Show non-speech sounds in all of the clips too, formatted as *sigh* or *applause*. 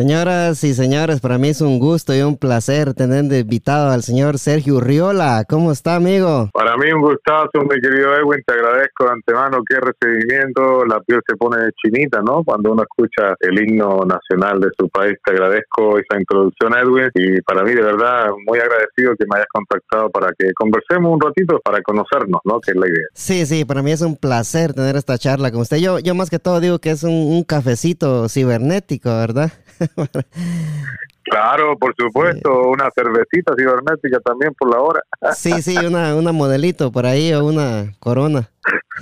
Señoras y señores, para mí es un gusto y un placer tener de invitado al señor Sergio Urriola. ¿Cómo está, amigo? Para mí un gustazo, mi querido Edwin. Te agradezco de antemano. Qué recibimiento. La piel se pone chinita, ¿no? Cuando uno escucha el himno nacional de su país. Te agradezco esa introducción, Edwin. Y para mí, de verdad, muy agradecido que me hayas contactado para que conversemos un ratito para conocernos, ¿no? Que es la idea. Sí, sí, para mí es un placer tener esta charla con usted. Yo, yo más que todo digo que es un, un cafecito cibernético, ¿verdad? Claro, por supuesto, una cervecita cibernética también por la hora. Sí, sí, una, una modelito por ahí o una corona.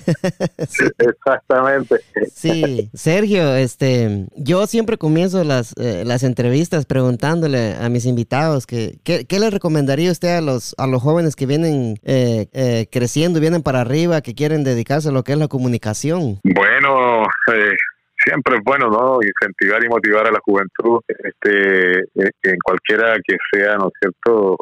*laughs* Exactamente. Sí, Sergio, este, yo siempre comienzo las, eh, las entrevistas preguntándole a mis invitados que, ¿qué, qué le recomendaría usted a los, a los jóvenes que vienen eh, eh, creciendo, vienen para arriba, que quieren dedicarse a lo que es la comunicación? Bueno, eh, siempre es bueno, ¿no? Incentivar y motivar a la juventud, este, en cualquiera que sea, ¿no es cierto?,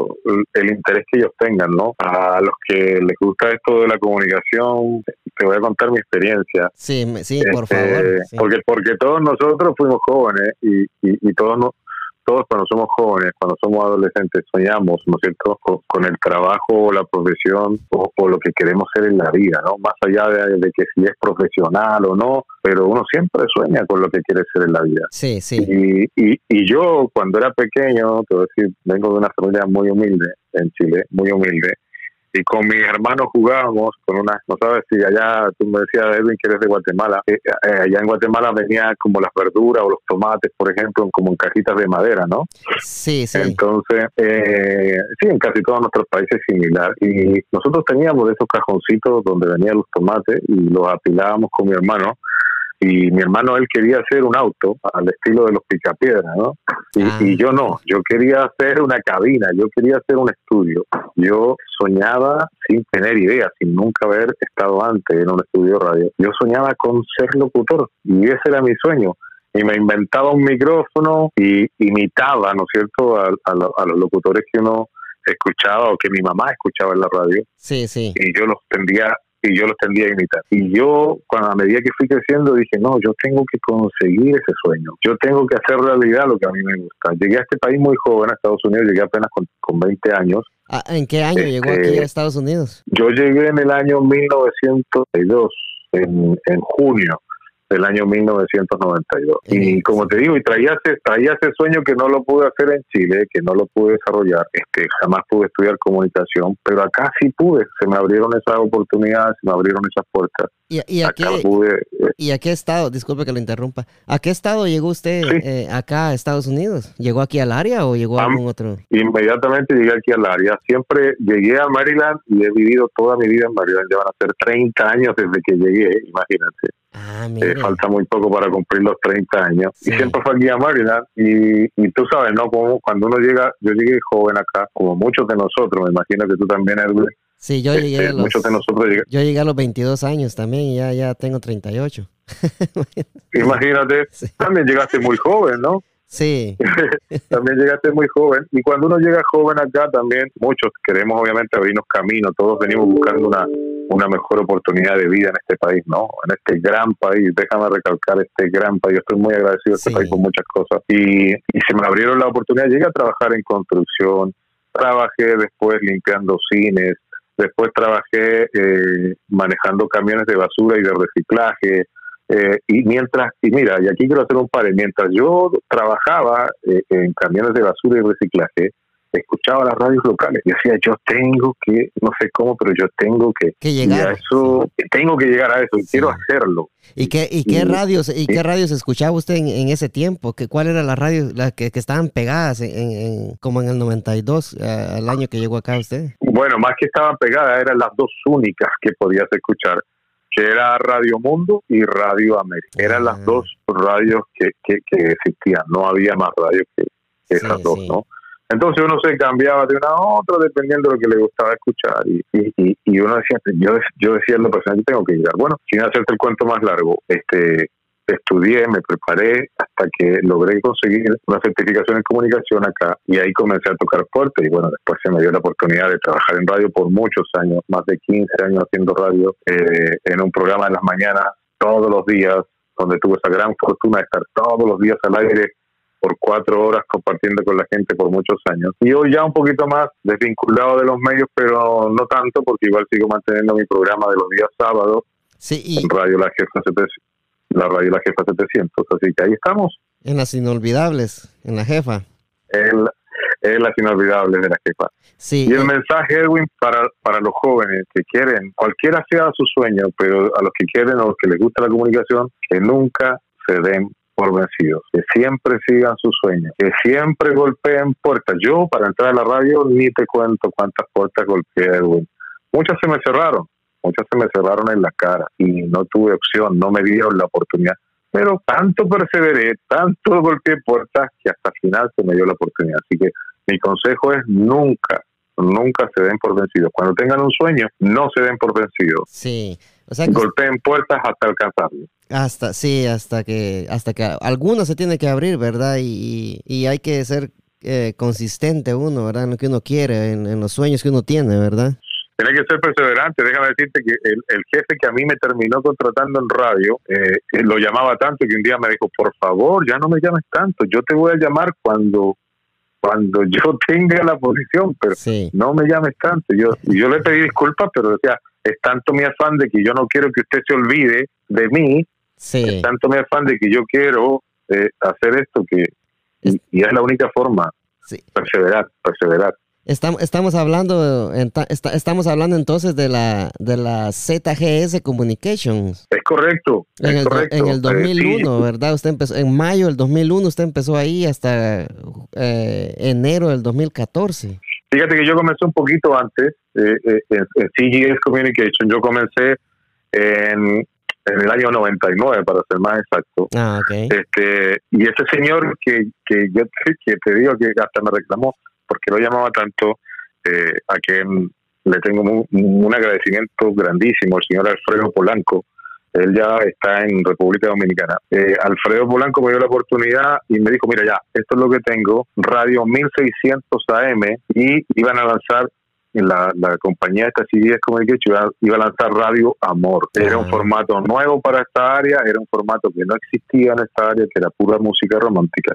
el interés que ellos tengan, ¿no? A los que les gusta esto de la comunicación, te voy a contar mi experiencia. Sí, sí, por Este, favor. sí. Porque, porque todos nosotros fuimos jóvenes y, y, y todos no- todos cuando somos jóvenes, cuando somos adolescentes, soñamos, ¿no es cierto?, con, con el trabajo o la profesión o, o lo que queremos ser en la vida, ¿no? Más allá de, de que si es profesional o no, pero uno siempre sueña con lo que quiere ser en la vida. Sí, sí. Y, y, y yo, cuando era pequeño, te voy a decir, vengo de una familia muy humilde en Chile, muy humilde, y con mis hermanos jugábamos con unas, no sabes si allá, tú me decías, Edwin, que eres de Guatemala, eh, eh, allá en Guatemala venía como las verduras o los tomates, por ejemplo, como en cajitas de madera, ¿no? Sí, sí. Entonces, eh, sí, en casi todos nuestros países es similar. Y nosotros teníamos esos cajoncitos donde venían los tomates y los apilábamos con mi hermano. Y mi hermano, él quería hacer un auto al estilo de los picapiedras, ¿no? Y, Ah. y yo no, yo quería hacer una cabina, yo quería hacer un estudio. Yo soñaba sin tener idea, sin nunca haber estado antes en un estudio de radio. Yo soñaba con ser locutor y ese era mi sueño y me inventaba un micrófono y imitaba, ¿no es cierto?, a, a lo- a los locutores que uno escuchaba o que mi mamá escuchaba en la radio Sí, sí. y yo los tendía y yo los tendía a imitar. Y yo, cuando a medida que fui creciendo, dije, no, yo tengo que conseguir ese sueño. Yo tengo que hacer realidad lo que a mí me gusta. Llegué a este país muy joven, a Estados Unidos, llegué apenas con, con 20 años. Ah, ¿En qué año llegó Este- aquí a Estados Unidos? Yo llegué en el año 1992, en, en junio del año 1992. Y como te digo, y traía ese, traía ese sueño que no lo pude hacer en Chile, que no lo pude desarrollar, este, jamás pude estudiar comunicación, pero acá sí pude, se me abrieron esas oportunidades, se me abrieron esas puertas. ¿Y, y a Acá qué, pude, eh, ¿Y a qué estado? Disculpe que lo interrumpa. ¿A qué estado llegó usted Sí. eh, acá a Estados Unidos? ¿Llegó aquí al área o llegó a algún otro? inmediatamente llegué aquí al área. Siempre llegué a Maryland y he vivido toda mi vida en Maryland. Ya van a ser 30 años desde que llegué, imagínate. Ah, Eh, falta muy poco para cumplir los 30 años. Sí. Y siempre fue aquí a Maryland. Y, y tú sabes, ¿no? Como cuando uno llega, yo llegué joven acá, como muchos de nosotros, me imagino que tú también, Edwin. Sí, yo este, llegué a los, Muchos de nosotros yo llegué a los 22 años también y ya, ya tengo 38. *laughs* Imagínate, Sí. también llegaste muy joven, ¿no? Sí, *laughs* también llegaste muy joven. Y cuando uno llega joven acá, también muchos queremos obviamente abrirnos camino. Todos venimos buscando una, una mejor oportunidad de vida en este país, ¿no? En este gran país. Déjame recalcar este gran país. Yo estoy muy agradecido a este Sí. país por muchas cosas. Y, y se me abrieron la oportunidad. Llegué a trabajar en construcción. Trabajé después limpiando cines. Después trabajé eh, manejando camiones de basura y de reciclaje. Eh, y mientras, y mira, y aquí quiero hacer un par, mientras yo trabajaba eh, en camiones de basura y reciclaje, escuchaba las radios locales y decía, yo tengo que, no sé cómo, pero yo tengo que, que y a llegar. eso, tengo que llegar a eso, y Sí. quiero hacerlo. ¿Y qué, y qué y- radios y y- qué radios escuchaba usted en, en ese tiempo? ¿Que, ¿Cuál era la radio la que, que estaban pegadas en, en- como en el 92, eh, al año que llegó acá usted? Bueno, más que estaban pegadas, eran las dos únicas que podías escuchar, que era Radio Mundo y Radio América. Eran Ah. las dos radios que, que, que existían, no había más radios que, Sí, esas dos, sí. ¿no? Entonces uno se cambiaba de una a otra dependiendo de lo que le gustaba escuchar y, uno decía, yo, yo decía en lo personal, yo tengo que llegar. Bueno, sin hacerte el cuento más largo, este estudié, me preparé hasta que logré conseguir una certificación en comunicación acá y ahí comencé a tocar fuerte y bueno, después se me dio la oportunidad de trabajar en radio por muchos años, más de 15 años haciendo radio eh, en un programa en las mañanas todos los días, donde tuve esa gran fortuna de estar todos los días al aire por cuatro horas compartiendo con la gente por muchos años. Y hoy ya un poquito más desvinculado de los medios, pero no tanto porque igual sigo manteniendo mi programa de los días sábados sí, en Radio La Jefa 700, la Radio La Jefa 700. Así que ahí estamos. En las inolvidables, en la jefa. En, en las inolvidables de la jefa. Sí, Y el eh, mensaje, Edwin, para, para los jóvenes que quieren, cualquiera sea su sueño, pero a los que quieren o los que les gusta la comunicación, que nunca se den por vencidos, que siempre sigan sus sueños, que siempre golpeen puertas. Yo, para entrar a la radio, ni te cuento cuántas puertas golpeé. Muchas se me cerraron, muchas se me cerraron en la cara y no tuve opción, no me dieron la oportunidad. Pero tanto perseveré, tanto golpeé puertas que hasta el final se me dio la oportunidad. Así que mi consejo es nunca, nunca se den por vencidos. Cuando tengan un sueño, no se den por vencidos. sí. O sea que Golpeen puertas hasta alcanzarlo. hasta, sí, hasta que, hasta que alguno se tiene que abrir, ¿verdad? Y, y, hay que ser eh, consistente uno, ¿verdad? En lo que uno quiere, en, en los sueños que uno tiene, ¿verdad? Tienes que ser perseverante. Déjame decirte que el, el jefe que a mí me terminó contratando en radio eh, lo llamaba tanto que un día me dijo, por favor, ya no me llames tanto. Yo te voy a llamar cuando cuando yo *laughs* tenga la posición, pero Sí, no me llames tanto. Yo, yo le pedí disculpas, pero decía, es tanto mi afán de que yo no quiero que usted se olvide de mí, sí. es tanto mi afán de que yo quiero eh, hacer esto que y, y es la única forma, sí. perseverar, perseverar. Estamos, estamos hablando, estamos hablando entonces de la, de la ZGS Communications. Es correcto, es En el, correcto. en el Eh, 2001, sí, ¿verdad? Usted empezó, en mayo del 2001, usted empezó ahí hasta eh, enero del 2014. Fíjate que yo comencé un poquito antes eh, eh, en, CGS Communication. Yo comencé en, en el año 99, para ser más exacto. Ah. Este, y ese señor que, que yo te, que te digo que hasta me reclamó porque lo llamaba tanto, eh, a quien le tengo mu- un agradecimiento grandísimo, el señor Alfredo Polanco. Él ya está en República Dominicana. Eh, Alfredo Polanco me dio la oportunidad y me dijo, mira ya, esto es lo que tengo, radio 1600 AM y iban a lanzar la, la compañía esta CBS Communication iba, iba a lanzar Radio Amor. Era un Ah. formato nuevo para esta área, era un formato que no existía en esta área, que era pura música romántica.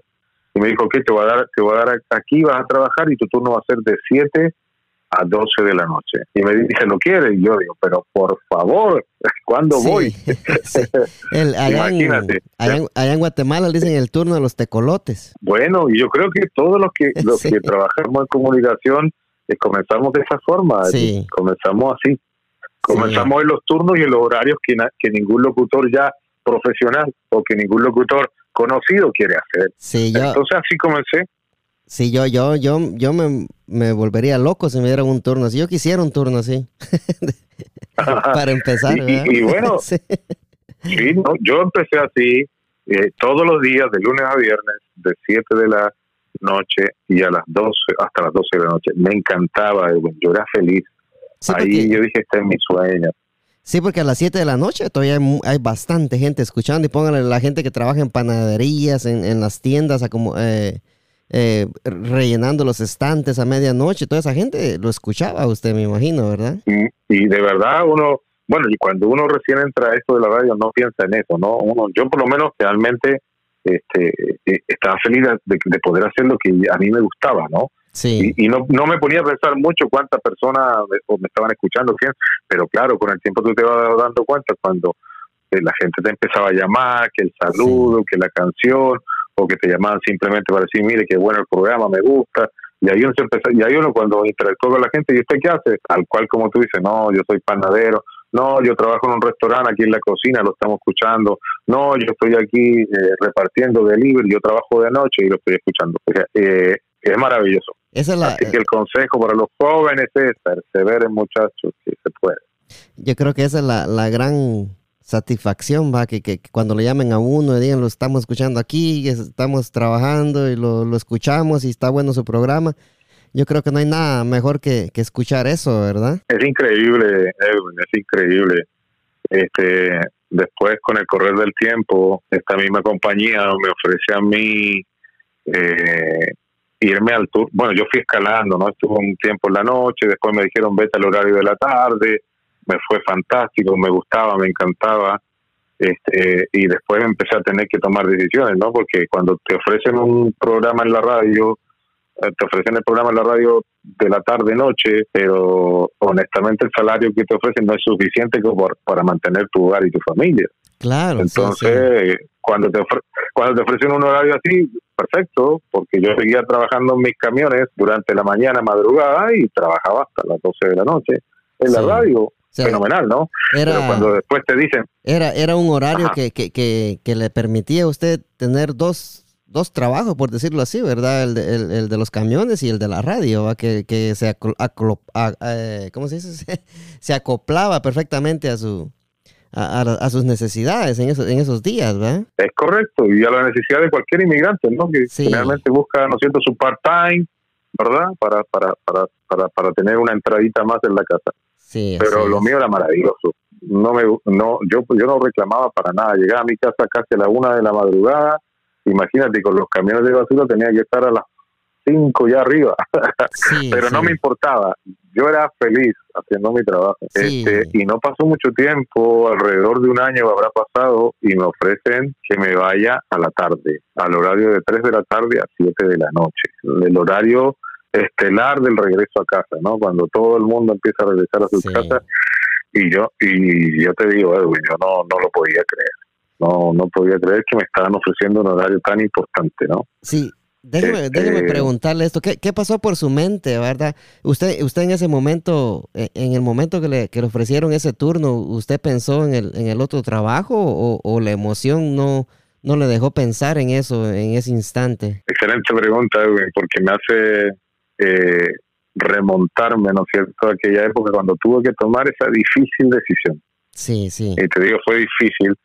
Y me dijo, ok, te voy a dar, te voy a dar aquí, vas a trabajar y tu turno va a ser de 7 a 12 de la noche. Y me dice, ¿lo quieres? Y yo digo, pero por favor, *laughs* ¿cuándo Sí, voy? *laughs* sí. El- *laughs* allá, en, Imagínate. allá, en- allá en Guatemala le dicen el turno de los tecolotes. Bueno, y yo creo que todos los que los Sí. que trabajamos en comunicación eh, comenzamos de esa forma, eh, comenzamos así, comenzamos en los turnos y en los horarios que, na- que ningún locutor ya profesional o que ningún locutor conocido quiere hacer. Yo, Entonces así comencé. Sí, yo, yo, yo, yo me, me volvería loco si me dieran un turno así. Yo quisiera un turno así. *laughs* Para empezar, Y- y- ¿verdad? y bueno, *laughs* Sí. Sí, no, yo empecé así eh, todos los días, de lunes a viernes, de 7 de la noche y a las 12, hasta las 12 de la noche. Me encantaba, Edwin, yo era feliz. Sí, Ahí porque- yo dije, este es mi sueño. Sí, porque a las 7 de la noche todavía hay, hay bastante gente escuchando y pónganle la gente que trabaja en panaderías, en, en las tiendas, a como, eh, eh, rellenando los estantes a medianoche. Toda esa gente lo escuchaba usted, me imagino, ¿verdad? Y, y de verdad uno, bueno, y cuando uno recién entra a esto de la radio no piensa en eso, ¿no? Uno, yo por lo menos realmente este, eh, estaba feliz de, de poder hacer lo que a mí me gustaba, ¿no? Sí, Y, y no, no me ponía a pensar mucho cuántas personas me, me estaban escuchando, pero claro, con el tiempo tú te vas dando cuenta cuando eh, la gente te empezaba a llamar, que el saludo, que la canción, o que te llamaban simplemente para decir, mire, qué bueno el programa, me gusta. Y ahí uno, se empezó- y ahí uno cuando interactúa con la gente, ¿y usted qué hace? Al cual, como tú dices, no, yo soy panadero, no, yo trabajo en un restaurante aquí en la cocina, lo estamos escuchando, no, yo estoy aquí eh, repartiendo delivery, yo trabajo de noche y lo estoy escuchando. O sea, eh, es maravilloso. esa es la, Así que el consejo para los jóvenes es perseveren, muchachos, que se puede. yo creo que esa es la, la gran satisfacción, va, que, que, cuando le llamen a uno y digan, lo estamos escuchando aquí, es- estamos trabajando y lo, lo escuchamos y está bueno su programa. Yo creo que no hay nada mejor que, que escuchar eso, ¿verdad? Es increíble, es increíble. Este, después, con el correr del tiempo, esta misma compañía me ofrece a mí eh, irme al tour. Bueno, yo fui escalando, ¿no? Estuve un tiempo en la noche, después me dijeron vete al horario de la tarde, me fue fantástico, me gustaba, me encantaba. Este, y después empecé a tener que tomar decisiones, ¿no? Porque cuando te ofrecen un programa en la radio, eh, te ofrecen el programa en la radio de la tarde noche, pero honestamente el salario que te ofrecen no es suficiente como para mantener tu hogar y tu familia. Claro. Entonces, cuando te cuando te ofrecen un horario así, perfecto, porque yo seguía trabajando en mis camiones durante la mañana, madrugada y trabajaba hasta las 12 de la noche en la radio fenomenal, ¿no? Pero cuando después te dicen... Era, era un horario que, que, que, le permitía a usted tener dos, dos trabajos, por decirlo así, ¿verdad? El de, el, de los camiones y el de la radio, que, que se, eh, ¿cómo se dice? *laughs* se acoplaba perfectamente a su... A, sus necesidades en esos, en esos días, ¿verdad? Es correcto, y a la necesidad de cualquier inmigrante, ¿no? Que generalmente busca, ¿no siento su part-time, ¿verdad? Para, para, para, para, para tener una entradita más en la casa pero lo mío era maravilloso. No me, no, yo, yo no reclamaba para nada. Llegaba a mi casa casi a la una de la madrugada. Imagínate, con los camiones de basura tenía que estar a las cinco ya arriba. *laughs* pero no me importaba. Yo era feliz haciendo mi trabajo. Este, y no pasó mucho tiempo, alrededor de un año habrá pasado, y me ofrecen que me vaya a la tarde, al horario de 3 de la tarde a 7 de la noche. El horario estelar del regreso a casa, ¿no? Cuando todo el mundo empieza a regresar a su casa y yo y yo te digo, Edwin, yo no no lo podía creer. No no podía creer que me estaban ofreciendo un horario tan importante, ¿no? Sí. Déjeme, este, preguntarle esto, ¿Qué, ¿qué, pasó por su mente, verdad? Usted, usted en ese momento, e, en el momento que le, que le ofrecieron ese turno, ¿usted pensó en el, en el otro trabajo o, o la emoción no, no le dejó pensar en eso en ese instante? Excelente pregunta, Edwin, porque me hace eh, remontarme, ¿no es cierto?, a aquella época cuando tuve que tomar esa difícil decisión. Sí, sí. Y te digo, fue difícil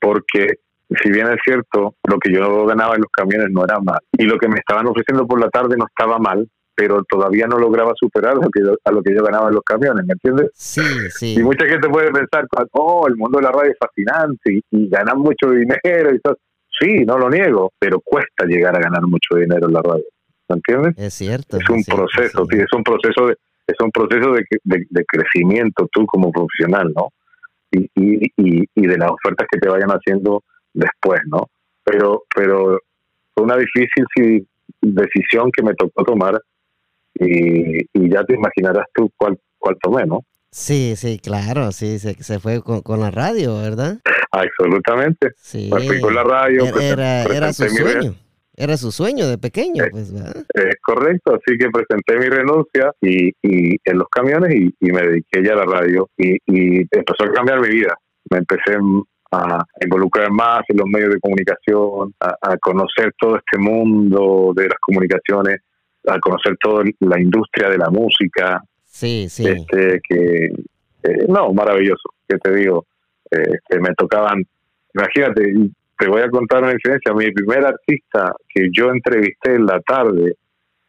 porque si bien es cierto, lo que yo ganaba en los camiones no era mal y lo que me estaban ofreciendo por la tarde no estaba mal, pero todavía no lograba superar lo que a lo que yo ganaba en los camiones, ¿me entiendes? Sí, sí. Y mucha gente puede pensar, oh, el mundo de la radio es fascinante y, y ganan mucho dinero y todo. Sí, no lo niego, pero cuesta llegar a ganar mucho dinero en la radio. ¿Me entiendes? Es cierto. Es un proceso, sí. es un proceso de es un proceso de, de, crecimiento tú como profesional, ¿no? Y, y, y, de las ofertas que te vayan haciendo después, ¿no? Pero pero fue una difícil decisión que me tocó tomar y, y ya te imaginarás tú cuál, cuál tomé, ¿no? Sí, sí, claro, sí, se, se fue con, con la radio, ¿verdad? Absolutamente. Sí. Me fui con la radio. Era, era su sueño. Era su sueño de pequeño, eh, pues, Es correcto, así que presenté mi renuncia y, y en los camiones y, me dediqué ya a la radio y, y, empezó a cambiar mi vida. Me empecé a involucrar más en los medios de comunicación, a, conocer todo este mundo de las comunicaciones, a conocer toda la industria de la música. Sí, sí. Este, que, eh, no, maravilloso, que te digo, eh, que me tocaban, imagínate, te voy a contar una incidencia. Mi primer artista que yo entrevisté en la tarde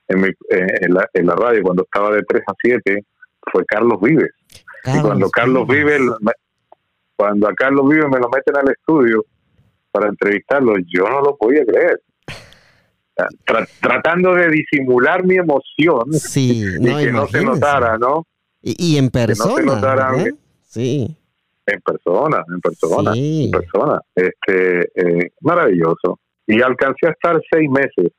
en, mi, en, la, en la radio cuando estaba de 3 a 7 fue Carlos Vives. y cuando Carlos Vives, cuando a Carlos Vives me lo meten al estudio para entrevistarlo, yo no lo podía creer. tratando de disimular mi emoción sí, y que no se notara, ¿no? Y, en persona. Que no se notara, sí en persona, en persona, en persona. Este, eh, maravilloso. Y alcancé a estar seis meses,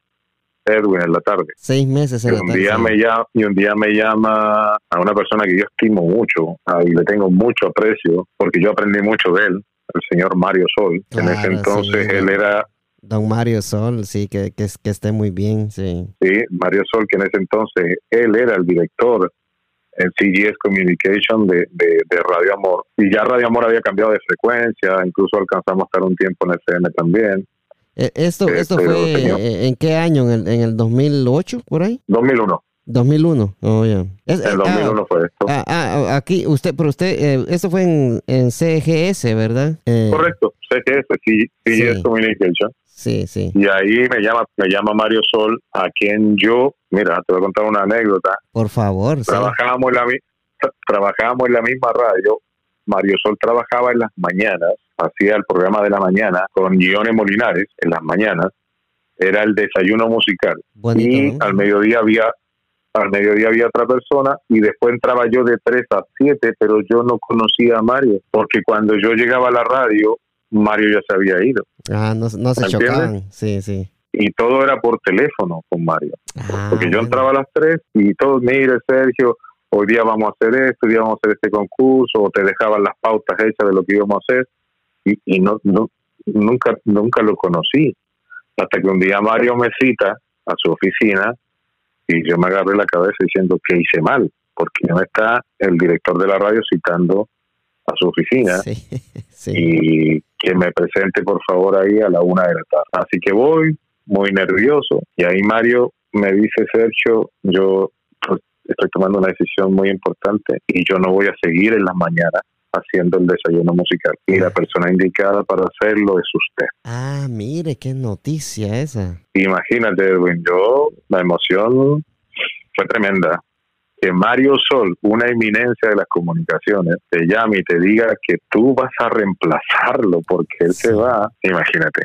Edwin, en la tarde. Seis meses en y un Día me llama, y un día me llama a una persona que yo estimo mucho y le tengo mucho aprecio, porque yo aprendí mucho de él, el señor Mario Sol. en ese entonces él era Don Mario Sol, sí, que, que, que, esté muy bien, sí. Sí, Mario Sol, que en ese entonces él era el director en CGS Communication de, de, Radio Amor. Y ya Radio Amor había cambiado de frecuencia, incluso alcanzamos a estar un tiempo en FM también. Eh, ¿Esto, eh, esto fue en qué año? ¿En el, ¿En el 2008, por ahí? 2001. 2001, oh, ya. en el 2001 fue esto. Ah, ah, aquí, usted, pero usted, eh, esto fue en, en CGS, ¿verdad? Correcto, CGS, CGS Communication. Sí, sí. Y ahí me llama, me llama Mario Sol, a quien yo, mira, te voy a contar una anécdota. Por favor. Trabajábamos, en la, trabajábamos en la misma radio. Mario Sol trabajaba en las mañanas, hacía el programa de la mañana con Guiones Molinares en las mañanas. Era el desayuno musical. y al mediodía había al mediodía había otra persona y después entraba yo de 3 a 7, pero yo no conocía a Mario, porque cuando yo llegaba a la radio Mario ya se había ido. Ah, no, no se chocaban, sí, sí. Y todo era por teléfono con Mario. Ah, Porque yo bueno. entraba a las 3 y todos, mire Sergio, hoy día vamos a hacer esto, hoy día vamos a hacer este concurso, o te dejaban las pautas hechas de lo que íbamos a hacer. Y, y no, no, nunca, nunca lo conocí. Hasta que un día Mario me cita a su oficina y yo me agarré la cabeza diciendo que hice mal, porque no está el director de la radio citando a su oficina Sí, *laughs* sí. y que me presente por favor ahí a la una de la tarde. Así que voy muy nervioso y ahí Mario me dice, Sergio, yo estoy tomando una decisión muy importante y yo no voy a seguir en las mañanas haciendo el desayuno musical. Y la persona indicada para hacerlo es usted. Ah, mire, qué noticia esa. Imagínate, Edwin, yo, la emoción fue tremenda. Que Mario Sol, una eminencia de las comunicaciones, te llame y te diga que tú vas a reemplazarlo porque él se va, imagínate.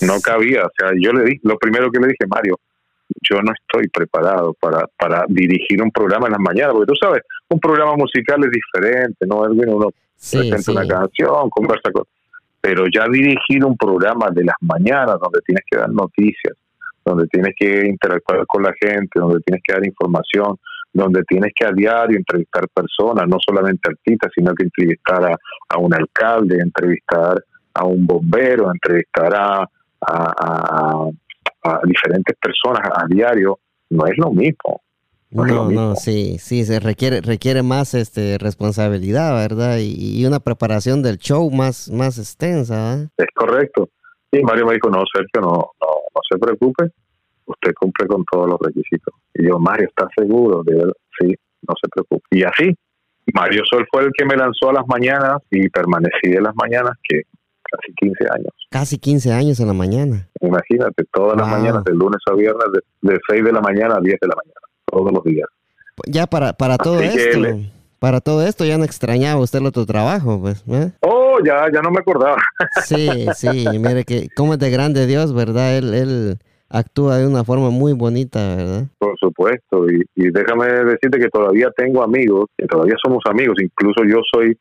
No cabía, o sea, yo le di, lo primero que le dije, Mario, yo no estoy preparado para, para dirigir un programa en las mañanas, porque tú sabes, un programa musical es diferente, ¿no? Uno Sí, presenta sí. una canción, conversa con... Pero ya dirigir un programa de las mañanas donde tienes que dar noticias, donde tienes que interactuar con la gente, donde tienes que dar información, donde tienes que a diario entrevistar personas, no solamente artistas, sino que entrevistar a, a un alcalde, entrevistar a un bombero, entrevistar a, a, diferentes personas a diario, no es lo mismo. No No, sí, sí, se requiere, requiere más este responsabilidad, ¿verdad? Y, y una preparación del show más, más extensa, ¿eh? Es correcto. Y Mario me dijo, no, Sergio, no, no, no se preocupe, usted cumple con todos los requisitos. Y yo, Mario, ¿está seguro? De verdad, sí, no se preocupe. Y así, Mario Sol fue el que me lanzó a las mañanas y permanecí de las mañanas que casi 15 años. Casi 15 años en la mañana. Imagínate, todas las mañanas, de lunes a viernes, de, de 6 de la mañana a 10 de la mañana, todos los días. Ya para, para todo Así esto, le- para todo esto ya no extrañaba usted el otro trabajo, pues, ¿eh? Oh, ya, ya no me acordaba. Sí, sí, mire que cómo es de grande Dios, ¿verdad? Él, él actúa de una forma muy bonita, ¿verdad? Por supuesto, y, y déjame decirte que todavía tengo amigos, que todavía somos amigos, incluso yo soy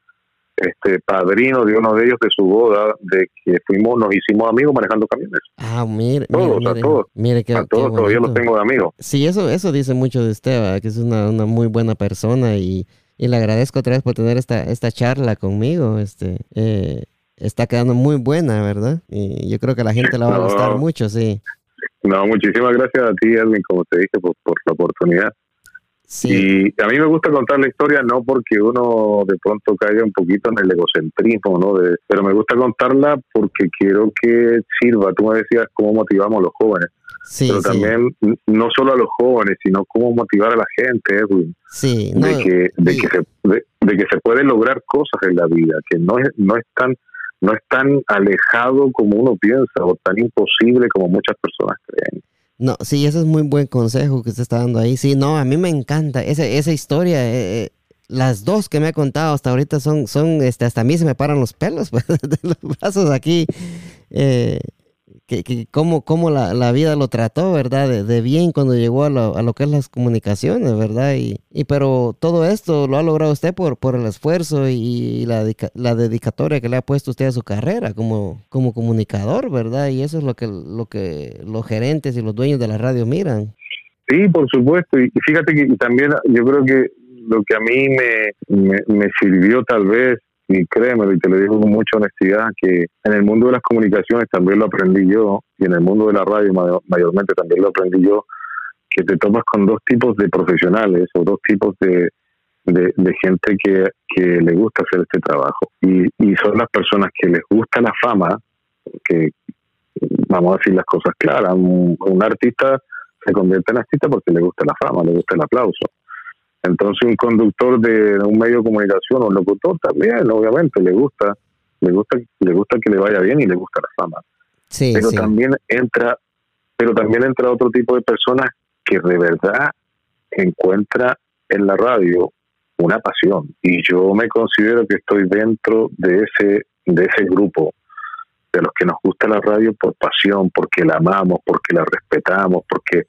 este padrino de uno de ellos de su boda, de que fuimos, nos hicimos amigos manejando camiones. Ah, mire, mire, Todos, a mire, todos. mire qué, a qué todos todavía los tengo de amigos. Sí, eso, eso dice mucho de usted, ¿verdad? que es una, una muy buena persona y, y le agradezco otra vez por tener esta, esta charla conmigo. Este, eh, está quedando muy buena, ¿verdad? Y yo creo que a la gente le va a No. gustar mucho, sí. No, muchísimas gracias a ti, Edwin, como te dije, por, por la oportunidad. Sí, Y a mí me gusta contar la historia no porque uno de pronto caiga un poquito en el egocentrismo, ¿no? De, pero me gusta contarla porque quiero que sirva. Tú me decías cómo motivamos a los jóvenes. sí, pero también no solo a los jóvenes, sino cómo motivar a la gente, Edwin, sí. no, de que de que se de, de que se puede lograr cosas en la vida, que no es no es tan no es tan alejado como uno piensa o tan imposible como muchas personas creen. No, sí, ese es muy buen consejo que usted está dando ahí. Sí, no, a mí me encanta esa, esa historia. eh, eh, las dos que me ha contado hasta ahorita son, son este, hasta a mí se me paran los pelos *laughs* pues, de los brazos aquí. Eh, que, que cómo, cómo la, la vida lo trató, ¿verdad? De, bien cuando llegó a lo, a lo que es las comunicaciones, ¿verdad? Y, y pero todo esto lo ha logrado usted por, por el esfuerzo y la, la dedicatoria que le ha puesto usted a su carrera como, como comunicador, ¿verdad? Y eso es lo que, lo que los gerentes y los dueños de la radio miran. Sí, por supuesto. Y fíjate que también yo creo que lo que a mí me, me, me sirvió tal vez, y créeme, y te lo digo con mucha honestidad, que en el mundo de las comunicaciones también lo aprendí yo, y en el mundo de la radio mayor- mayormente también lo aprendí yo, que te tomas con dos tipos de profesionales o dos tipos de, de, gente que, que le gusta hacer este trabajo. Y, y son las personas que les gusta la fama, que vamos a decir las cosas claras, un artista se convierte en artista porque le gusta la fama, le gusta el aplauso. Entonces un conductor de un medio de comunicación o un locutor también, obviamente, le gusta, le gusta, le gusta que le vaya bien y le gusta la fama. Sí, Pero sí. también entra, pero también entra otro tipo de personas que de verdad encuentra en la radio una pasión. Y yo me considero que estoy dentro de ese, de ese grupo de los que nos gusta la radio por pasión, porque la amamos, porque la respetamos, porque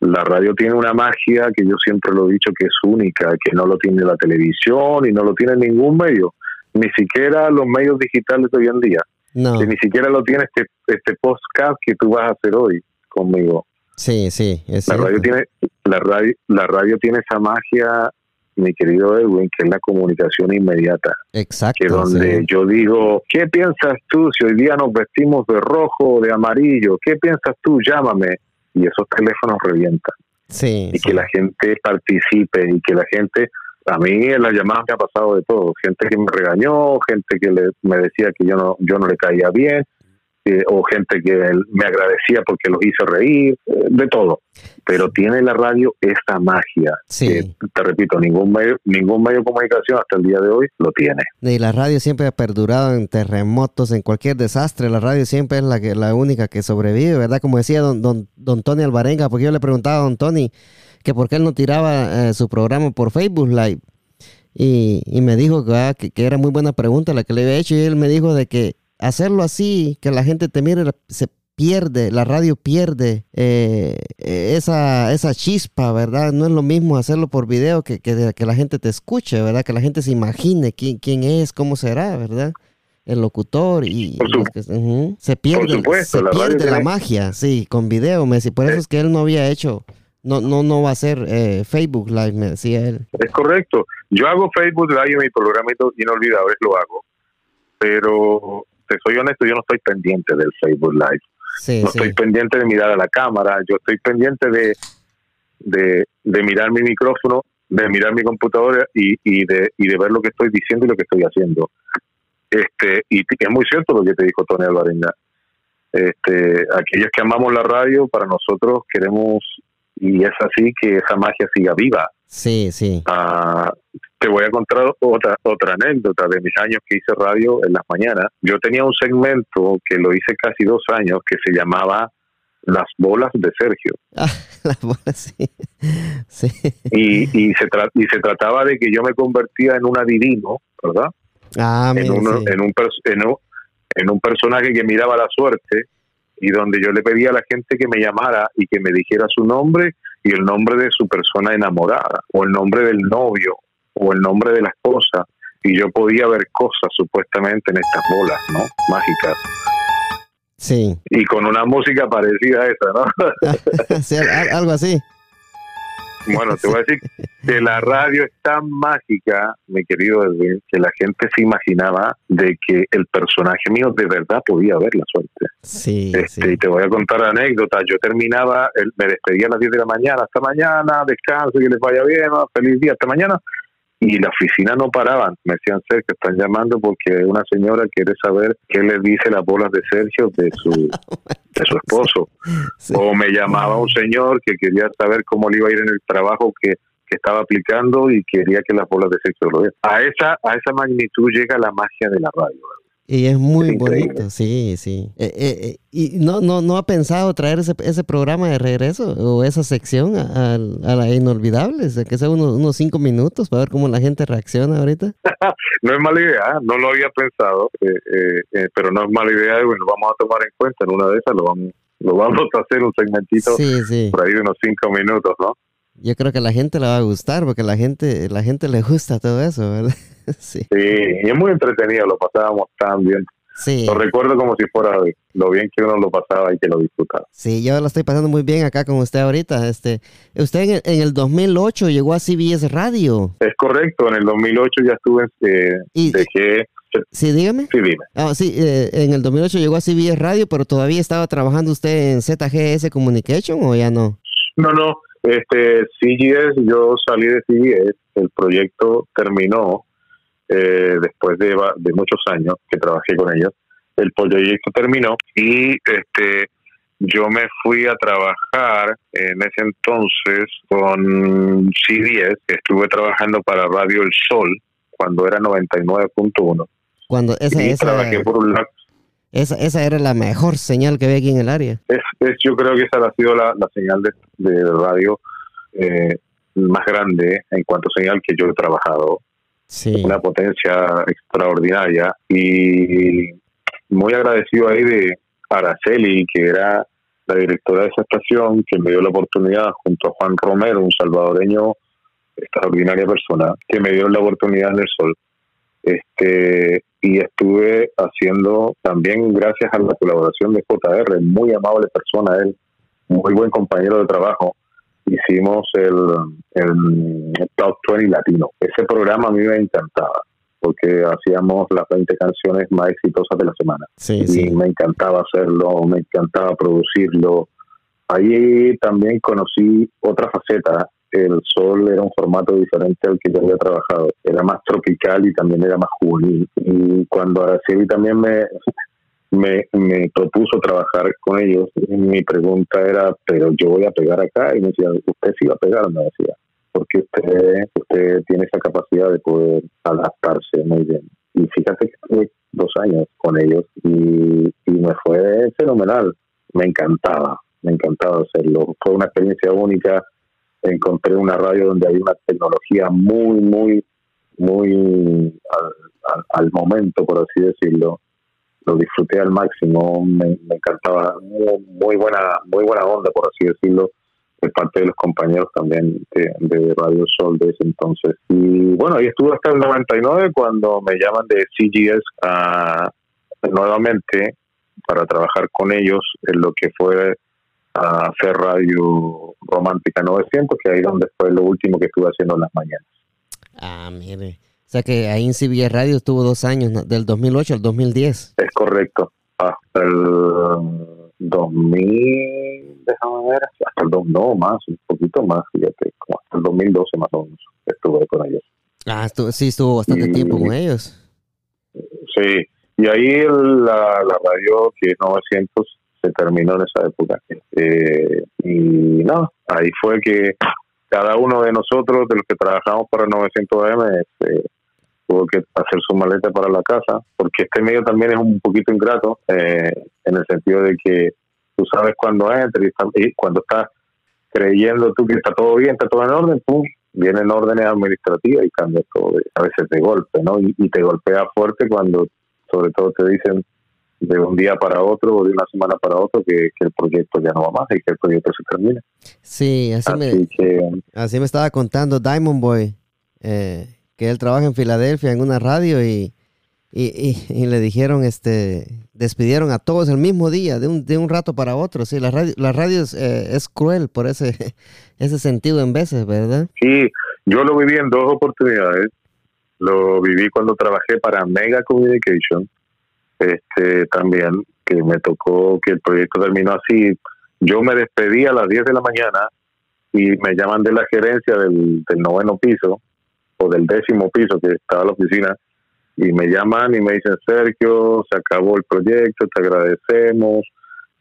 la radio tiene una magia que yo siempre lo he dicho que es única, que no lo tiene la televisión y no lo tiene ningún medio, ni siquiera los medios digitales de hoy en día. No. Que ni siquiera lo tiene este, este podcast que tú vas a hacer hoy conmigo. Sí, sí, es la radio tiene la radio la radio tiene esa magia mi querido Edwin, que es la comunicación inmediata. Exacto. Que donde yo digo, ¿qué piensas tú si hoy día nos vestimos de rojo o de amarillo? ¿Qué piensas tú? Llámame. Y esos teléfonos revientan. Sí. Y que la gente participe y que la gente a mí en las llamadas me ha pasado de todo, gente que me regañó, gente que le, me decía que yo no, yo no le caía bien, o gente que me agradecía porque los hizo reír, eh, de todo. Pero tiene la radio esa magia. Sí. te repito, ningún medio, ningún medio de comunicación hasta el día de hoy lo tiene. Y la radio siempre ha perdurado en terremotos, en cualquier desastre. La radio siempre es la, que, la única que sobrevive, ¿verdad? Como decía don, don, don Tony Alvarenga, porque yo le preguntaba a don Tony que por qué él no tiraba eh, su programa por Facebook Live. Y, y me dijo ah, que, que, era muy buena pregunta la que le había hecho y él me dijo de que hacerlo así, que la gente te mire, se pierde, la radio pierde eh, esa, esa chispa, ¿verdad? No es lo mismo hacerlo por video que, que, que, la gente te escuche, ¿verdad? Que la gente se imagine quién, quién es, cómo será, ¿verdad? El locutor y, se pierde, se pierde la magia, sí, con video, Messi. Por eso es que él no había hecho no, no, no va a ser eh, Facebook Live, me decía él. Es correcto. Yo hago Facebook Live en mi programa Inolvidables, lo hago. Pero, te soy honesto, yo no estoy pendiente del Facebook Live. no estoy pendiente de mirar a la cámara. Yo estoy pendiente de, de, de mirar mi micrófono, de mirar mi computadora y, y, de, y de ver lo que estoy diciendo y lo que estoy haciendo. Este, y es muy cierto lo que te dijo Tony Alvarenga. Este, aquellos que amamos la radio, para nosotros queremos y es así que esa magia siga viva. Sí, sí. Ah, te voy a contar otra otra anécdota de mis años que hice radio en las mañanas. Yo tenía un segmento que lo hice casi dos años que se llamaba Las bolas de Sergio. Ah, *laughs* las bolas, sí. sí. Y, y, se y se trataba de que yo me convertía en un adivino, ¿verdad? Ah, en, un, en, un, en un personaje que miraba la suerte y donde yo le pedía a la gente que me llamara y que me dijera su nombre y el nombre de su persona enamorada, o el nombre del novio, o el nombre de la esposa, y yo podía ver cosas supuestamente en estas bolas, ¿no? Mágicas. Sí. Y con una música parecida a esa, ¿no? *laughs* sí, algo así. Bueno, te voy a decir que la radio es tan mágica, mi querido Edwin, que la gente se imaginaba de que el personaje mío de verdad podía ver la suerte. Sí, este, Y te voy a contar anécdotas. Yo terminaba, me despedía a las 10 de la mañana, hasta mañana, descanso, que les vaya bien, feliz día, hasta mañana y la oficina no paraban. Me decían, ser que están llamando porque una señora quiere saber qué le dice las bolas de Sergio de su, *laughs* de su esposo. O me llamaba un señor que quería saber cómo le iba a ir en el trabajo que, que estaba aplicando y quería que las bolas de Sergio lo vieran. A esa, a esa magnitud llega la magia de la radio. Y es muy bonito, sí, sí. Eh, eh, eh, ¿Y no, no, no ha pensado traer ese, ese programa de regreso o esa sección a, a la inolvidable? que sea unos, unos cinco minutos para ver cómo la gente reacciona ahorita. *laughs* no es mala idea, no lo había pensado, pero no es mala idea y bueno, vamos a tomar en cuenta en una de esas, lo vamos, lo vamos a hacer un segmentito por ahí de unos cinco minutos, ¿no? Yo creo que a la gente le va a gustar porque la gente, la gente le gusta todo eso, ¿verdad? *laughs* sí. y es muy entretenido, lo pasábamos tan bien. Sí. Lo recuerdo como si fuera lo bien que uno lo pasaba y que lo disfrutaba. Sí, yo lo estoy pasando muy bien acá con usted ahorita. Este, usted en el, en el 2008 llegó a CBS Radio. Es correcto, en el 2008 ya estuve, eh, y, dejé... Sí, dígame. Sí, dime. Ah, sí, eh, en el 2008 llegó a CBS Radio, pero todavía estaba trabajando usted en ZGS Communication o ya no? No, no. Este, CGS, yo salí de CGS, el proyecto terminó eh, después de, de, muchos años que trabajé con ellos. El proyecto terminó y este yo me fui a trabajar en ese entonces con CBS, estuve trabajando para Radio El Sol cuando era 99.1. Cuando esa, esa, trabajé por un esa, esa era la mejor señal que había aquí en el área. Es, yo creo que esa ha sido la, señal de, de radio eh, más grande en cuanto a señal que yo he trabajado. Una potencia extraordinaria. Y muy agradecido ahí de Araceli, que era la directora de esa estación, que me dio la oportunidad junto a Juan Romero, un salvadoreño extraordinaria persona, que me dio la oportunidad en el sol. Este, y estuve haciendo también gracias a la colaboración de JR, muy amable persona él, muy buen compañero de trabajo, hicimos el, el Top 20 Latino. Ese programa a mí me encantaba porque hacíamos las 20 canciones más exitosas de la semana. y me encantaba hacerlo, me encantaba producirlo. Ahí también conocí otra faceta. El sol era un formato diferente al que yo había trabajado. Era más tropical y también era más juvenil. Y cuando Araceli también me, me, me propuso trabajar con ellos, mi pregunta era, pero yo voy a pegar acá. Y me decía, usted sí va a pegar, me decía porque usted, usted tiene esa capacidad de poder adaptarse muy bien. Y fíjate que estuve dos años con ellos y, me fue fenomenal. Me encantaba, me encantaba hacerlo. Fue una experiencia única. Encontré una radio donde hay una tecnología muy, muy, muy al, momento, por así decirlo. Lo disfruté al máximo, me, encantaba, muy, buena, muy buena onda, por así decirlo de parte de los compañeros también de, Radio Sol de ese entonces. Y bueno, ahí estuve hasta el 99 cuando me llaman de CGS a, nuevamente para trabajar con ellos en lo que fue a hacer Radio Romántica 900, que ahí donde fue lo último que estuve haciendo en las mañanas. Ah, mire. O sea que ahí en CBS Radio estuvo dos años, del 2008 al 2010. Es correcto. Hasta el 2000, déjame ver, hasta el no más, un poquito más, fíjate, como hasta el 2012 más o menos estuve con ellos. Ah, sí, estuvo bastante tiempo con ellos. Sí, y ahí la, la radio que es 900 se terminó en esa época. Eh, y no, ahí fue que cada uno de nosotros, de los que trabajamos para 900M, este, tuvo que hacer su maleta para la casa, porque este medio también es un poquito ingrato, eh, en el sentido de que tú sabes cuando entra y, cuando estás creyendo tú que está todo bien, está todo en orden, pum, vienen órdenes administrativas y cambia todo, a veces de golpe, ¿no? Y, te golpea fuerte cuando sobre todo te dicen de un día para otro o de una semana para otro que, el proyecto ya no va más y que el proyecto se termina. Sí, así, me, así me estaba contando Diamond Boy. Eh, que él trabaja en Filadelfia en una radio y, y, le dijeron, este, despidieron a todos el mismo día, de un, de un rato para otro. Sí, la radio, la radio es, eh, es cruel por ese, *laughs* ese sentido en veces, ¿verdad? Sí, yo lo viví en dos oportunidades. Lo viví cuando trabajé para Mega Communication, este, también, que me tocó que el proyecto terminó así. Yo me despedí a las 10 de la mañana y me llaman de la gerencia del, del noveno piso o del décimo piso que estaba la oficina y me llaman y me dicen, Sergio, se acabó el proyecto, te agradecemos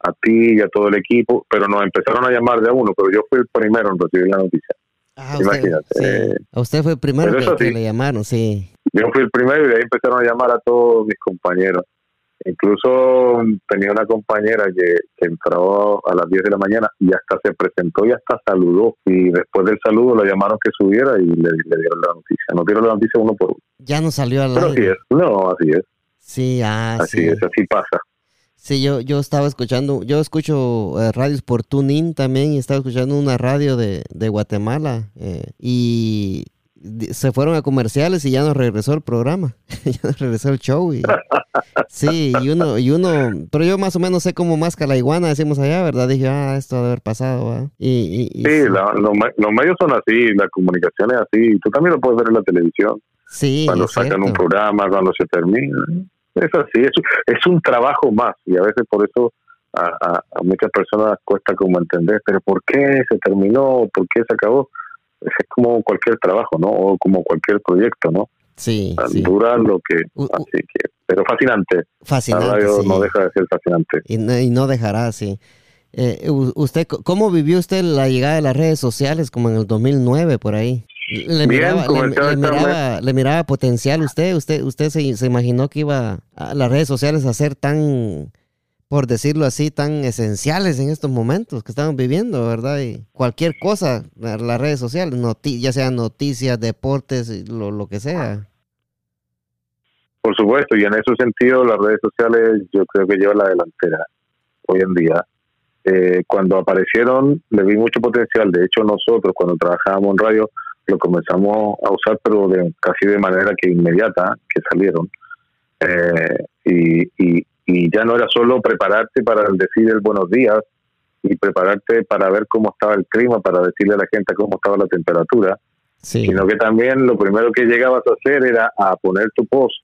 a ti y a todo el equipo, pero nos empezaron a llamar de a uno, pero yo fui el primero en recibir la noticia. Ah, Imagínate. A usted fue el primero que, le llamaron, sí. Yo fui el primero y de ahí empezaron a llamar a todos mis compañeros. Incluso tenía una compañera que, entró a las 10 de la mañana y hasta se presentó y hasta saludó. Y después del saludo lo llamaron que subiera y le, dieron la noticia. No dieron la noticia uno por uno. Ya no salió al Pero así es. No, así es. Sí, ah, así es, así pasa. Sí, yo, yo estaba escuchando, yo escucho eh, radios por TuneIn también y estaba escuchando una radio de, de Guatemala eh, y se fueron a comerciales y ya no regresó el programa, *laughs* ya no regresó el show. Y, sí, y uno, y uno, pero yo más o menos sé cómo más la iguana decimos allá, ¿verdad? Dije, ah, esto debe haber pasado, Y, sí, los medios son así, la comunicación es así, tú también lo puedes ver en la televisión. Sí, cuando sacan un programa, cuando se termina. Es así, es, es un trabajo más y a veces por eso a, a, a muchas personas cuesta como entender, pero ¿por qué se terminó? ¿Por qué se acabó? Es como cualquier trabajo, ¿no? O como cualquier proyecto, ¿no? Sí, Dura lo que, así que, pero fascinante. Fascinante. La radio no deja de ser fascinante. Y no, y no dejará, sí. Eh, usted, ¿cómo vivió usted la llegada de las redes sociales como en el 2009 por ahí? ¿Le, miraba, le, miraba, potencial usted? ¿Usted, usted se, se imaginó que iba a las redes sociales a ser tan por decirlo así, tan esenciales en estos momentos que estamos viviendo, ¿verdad? Y cualquier cosa, las redes sociales, ya sean noticias, deportes, lo, lo que sea. Por supuesto, y en ese sentido las redes sociales yo creo que llevan la delantera hoy en día. Eh, cuando aparecieron le vi mucho potencial, de hecho nosotros cuando trabajábamos en radio lo comenzamos a usar, pero de, casi de manera que inmediata que salieron. Eh, y, y, y ya no era solo prepararte para decir el buenos días y prepararte para ver cómo estaba el clima, para decirle a la gente cómo estaba la temperatura, sino que también lo primero que llegabas a hacer era a poner tu post.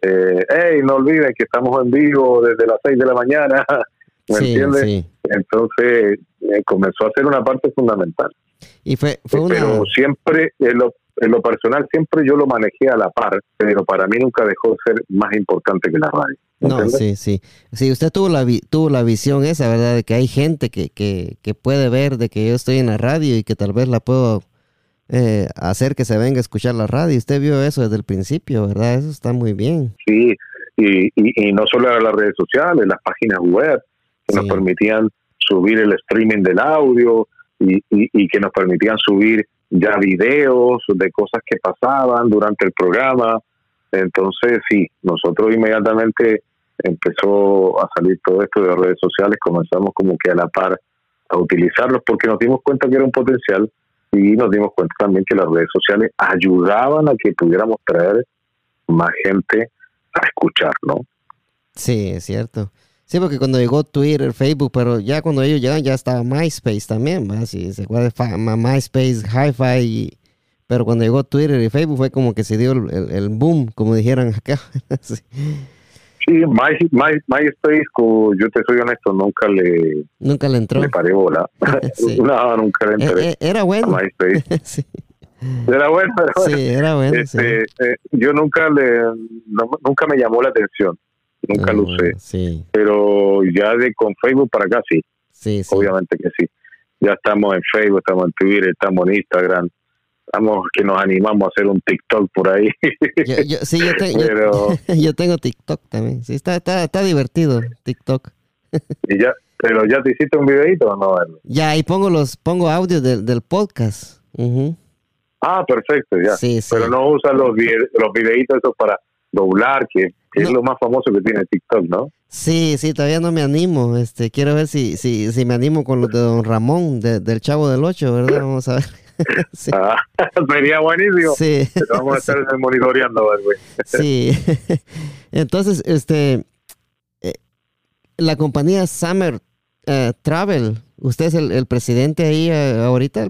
Eh, hey, no olviden que estamos en vivo desde las 6 de la mañana, *laughs* ¿me entiendes? Entonces eh, comenzó a ser una parte fundamental. Y fue, fue una... Pero siempre, en lo, en lo personal, siempre yo lo manejé a la par, pero para mí nunca dejó de ser más importante que la radio. No, sí, sí. Sí, usted tuvo la, tuvo la visión esa, ¿verdad? De que hay gente que, que, que puede ver de que yo estoy en la radio y que tal vez la puedo eh, hacer que se venga a escuchar la radio. Usted vio eso desde el principio, ¿verdad? Eso está muy bien. Sí, y, y, no solo las redes sociales, las páginas web que nos permitían subir el streaming del audio y, y, que nos permitían subir ya videos de cosas que pasaban durante el programa. Entonces, sí, nosotros inmediatamente empezó a salir todo esto de las redes sociales, comenzamos como que a la par a utilizarlos porque nos dimos cuenta que era un potencial y nos dimos cuenta también que las redes sociales ayudaban a que pudiéramos traer más gente a escuchar, ¿no? Sí, es cierto. Sí, porque cuando llegó Twitter, Facebook, pero ya cuando ellos llegan ya estaba MySpace también, ¿va? Sí, se acuerda MySpace, Hi-Fi, pero cuando llegó Twitter y Facebook fue como que se dio el, el boom, como dijeran acá. *laughs* sí. Sí, My, My, MySpace, yo te soy honesto, nunca le... Nunca le entró. Le paré bola. *laughs* *laughs* no, nunca le entré. Eh, eh, era bueno. MySpace. sí. Era bueno, era bueno. Sí, era bueno. Este, eh, yo nunca le... nunca me llamó la atención. Nunca lo ah, usé. Sí. Pero ya de con Facebook para acá sí. Sí, sí. Obviamente que sí. Ya estamos en Facebook, estamos en Twitter, estamos en Instagram Estamos que nos animamos a hacer un TikTok por ahí. Yo, sí, *laughs* yo, tengo TikTok también. Sí, está, está, está divertido TikTok. ¿Y ya, pero ya te hiciste un videito o no? Ya, ahí pongo los pongo audio del, del podcast. Ah, perfecto, ya. Sí, sí. Pero no usan los, los videitos esos para doblar, que, es lo más famoso que tiene TikTok, ¿no? Sí, sí, todavía no me animo. Este, quiero ver si, si, si me animo con los de Don Ramón, del Chavo del Ocho, ¿verdad? Vamos a ver. *laughs* Ah, *laughs* sería buenísimo. Sí. vamos a *laughs* estar monitoreando, güey. Sí. Entonces, este, eh, la compañía Summer eh, Travel, ¿usted es el, presidente ahí eh, ahorita,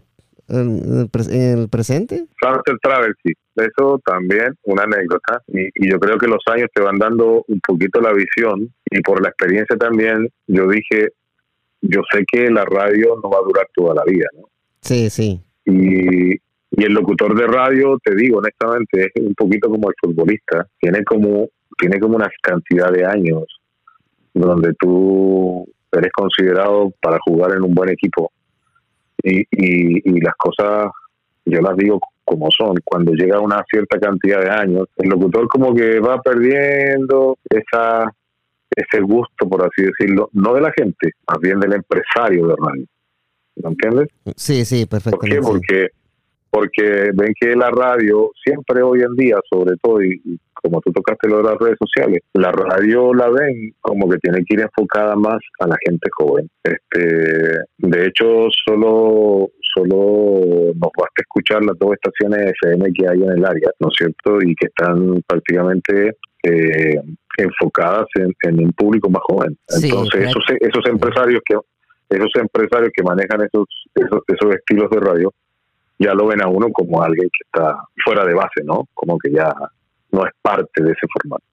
en el, presente? Summer Travel, sí. Eso también una anécdota. Y, y, yo creo que los años te van dando un poquito la visión y por la experiencia también yo dije, yo sé que la radio no va a durar toda la vida, ¿no? Sí, sí. Y, el locutor de radio, te digo honestamente, es un poquito como el futbolista. Tiene como, tiene como una cantidad de años donde tú eres considerado para jugar en un buen equipo. Y, y, las cosas, yo las digo como son. Cuando llega una cierta cantidad de años, el locutor como que va perdiendo esa ese gusto, por así decirlo, no de la gente, más bien del empresario de radio. ¿Me entiendes? Sí, sí, perfectamente. ¿Por qué? Porque, porque ven que la radio siempre hoy en día, sobre todo, y, como tú tocaste lo de las redes sociales, la radio la ven como que tiene que ir enfocada más a la gente joven. Este, de hecho, solo solo nos basta escuchar las dos estaciones FM que hay en el área, ¿no es cierto? Y que están prácticamente eh, enfocadas en, un público más joven. Entonces, esos, esos empresarios que esos empresarios que manejan esos, esos, estilos de radio ya lo ven a uno como alguien que está fuera de base, ¿no? Como que ya no es parte de ese formato.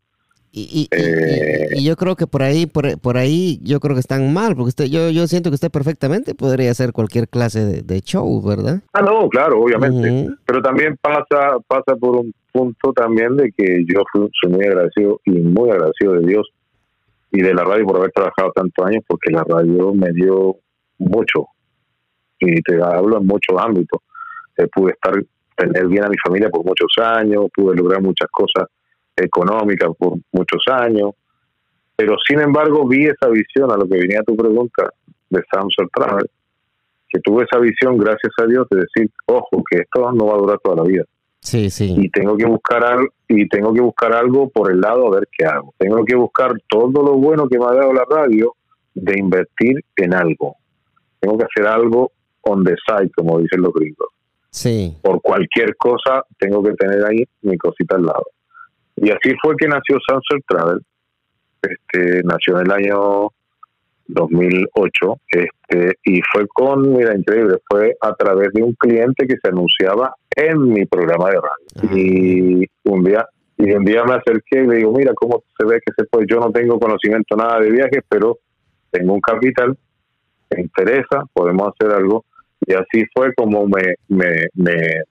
Y, y, yo creo que por ahí, por, ahí, yo creo que están mal, porque usted, yo, yo siento que usted perfectamente podría hacer cualquier clase de, show, ¿verdad? Ah, no, claro, obviamente. Pero también pasa, pasa por un punto también de que yo fui, soy muy agradecido y muy agradecido de Dios y de la radio por haber trabajado tantos años, porque la radio me dio mucho, y te hablo en muchos ámbitos. Eh, pude estar, tener bien a mi familia por muchos años, pude lograr muchas cosas económicas por muchos años, pero sin embargo vi esa visión a lo que venía tu pregunta de Samsung Travel, que tuve esa visión, gracias a Dios, de decir, ojo, que esto no va a durar toda la vida. Sí, sí. Y tengo que buscar algo, y tengo que buscar algo por el lado a ver qué hago. Tengo que buscar todo lo bueno que me ha dado la radio de invertir en algo. Tengo que hacer algo on the side, como dicen los gringos. Sí. Por cualquier cosa tengo que tener ahí mi cosita al lado. Y así fue que nació Sunset Travel. Este, nació en el año 2008 este, y fue con, mira, increíble, fue a través de un cliente que se anunciaba en mi programa de radio. Y un día y un día me acerqué y le digo, mira cómo se ve que se puede, yo no tengo conocimiento nada de viajes, pero tengo un capital, me interesa, podemos hacer algo. Y así fue como me, me, me,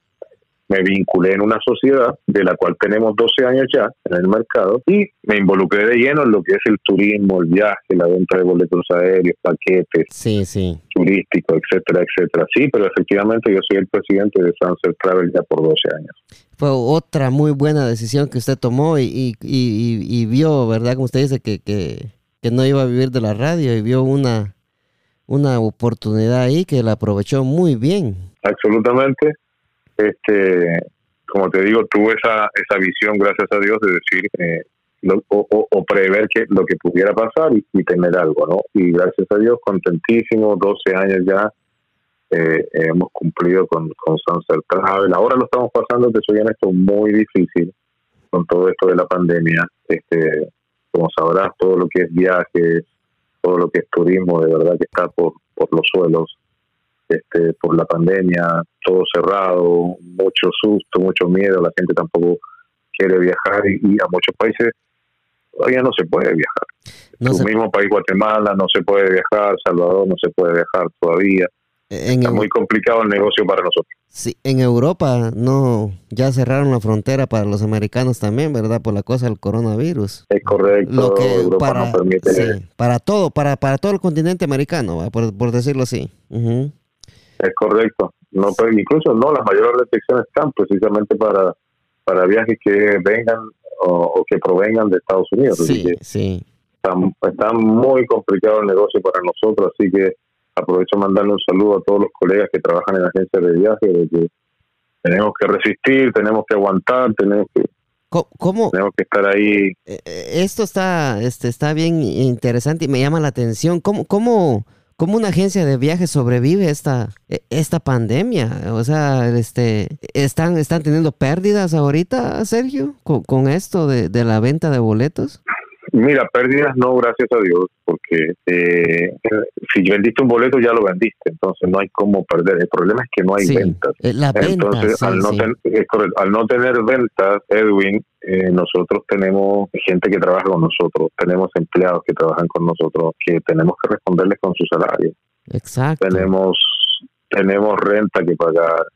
me vinculé en una sociedad de la cual tenemos 12 años ya en el mercado y me involucré de lleno en lo que es el turismo, el viaje, la venta de boletos aéreos, paquetes sí, sí. turísticos, etcétera, etcétera. Sí, pero efectivamente yo soy el presidente de Sunset Travel ya por 12 años. Fue otra muy buena decisión que usted tomó y, y, y, vio, ¿verdad? Como usted dice, que, que, que no iba a vivir de la radio y vio una, una oportunidad ahí que la aprovechó muy bien. Absolutamente este, como te digo, tuve esa, esa visión, gracias a Dios, de decir eh, o, prever que lo que pudiera pasar y, tener algo, ¿no? Y gracias a Dios, contentísimo, 12 años ya eh, hemos cumplido con, con Sunset Travel. Ahora lo estamos pasando, te soy honesto, muy difícil con todo esto de la pandemia. Este, como sabrás, todo lo que es viajes, todo lo que es turismo, de verdad que está por, por los suelos este, por la pandemia, todo cerrado, mucho susto, mucho miedo, la gente tampoco quiere viajar y, a muchos países todavía no se puede viajar. No tu mismo país Guatemala no se puede viajar, Salvador no se puede viajar todavía. Está muy complicado el negocio para nosotros. Sí, en Europa no, ya cerraron la frontera para los americanos también, ¿verdad? Por la cosa del coronavirus. Es correcto. para, para todo, para, para todo el continente americano, por, por decirlo así. Es correcto. No, incluso no, las mayores restricciones están precisamente para, para viajes que vengan o, que provengan de Estados Unidos. Sí, sí. Está, muy complicado el negocio para nosotros, así que aprovecho mandarle un saludo a todos los colegas que trabajan en la agencia de viaje, de que tenemos que resistir, tenemos que aguantar, tenemos que ¿Cómo? Tenemos que estar ahí. Eh, eh, esto está, este, está bien interesante y me llama la atención. ¿Cómo, cómo, ¿Cómo una agencia de viajes sobrevive esta, e, esta pandemia? O sea, este, ¿están, están teniendo pérdidas ahorita, Sergio, con, esto de, de, la venta de boletos? Mira, pérdidas no, gracias a Dios, porque eh, si vendiste un boleto ya lo vendiste, entonces no hay cómo perder. El problema es que no hay ventas. Eh, la entonces, al, no al no tener ventas, Edwin, eh, nosotros tenemos gente que trabaja con nosotros, tenemos empleados que trabajan con nosotros, que tenemos que responderles con su salario. Exacto. Tenemos tenemos renta que pagar,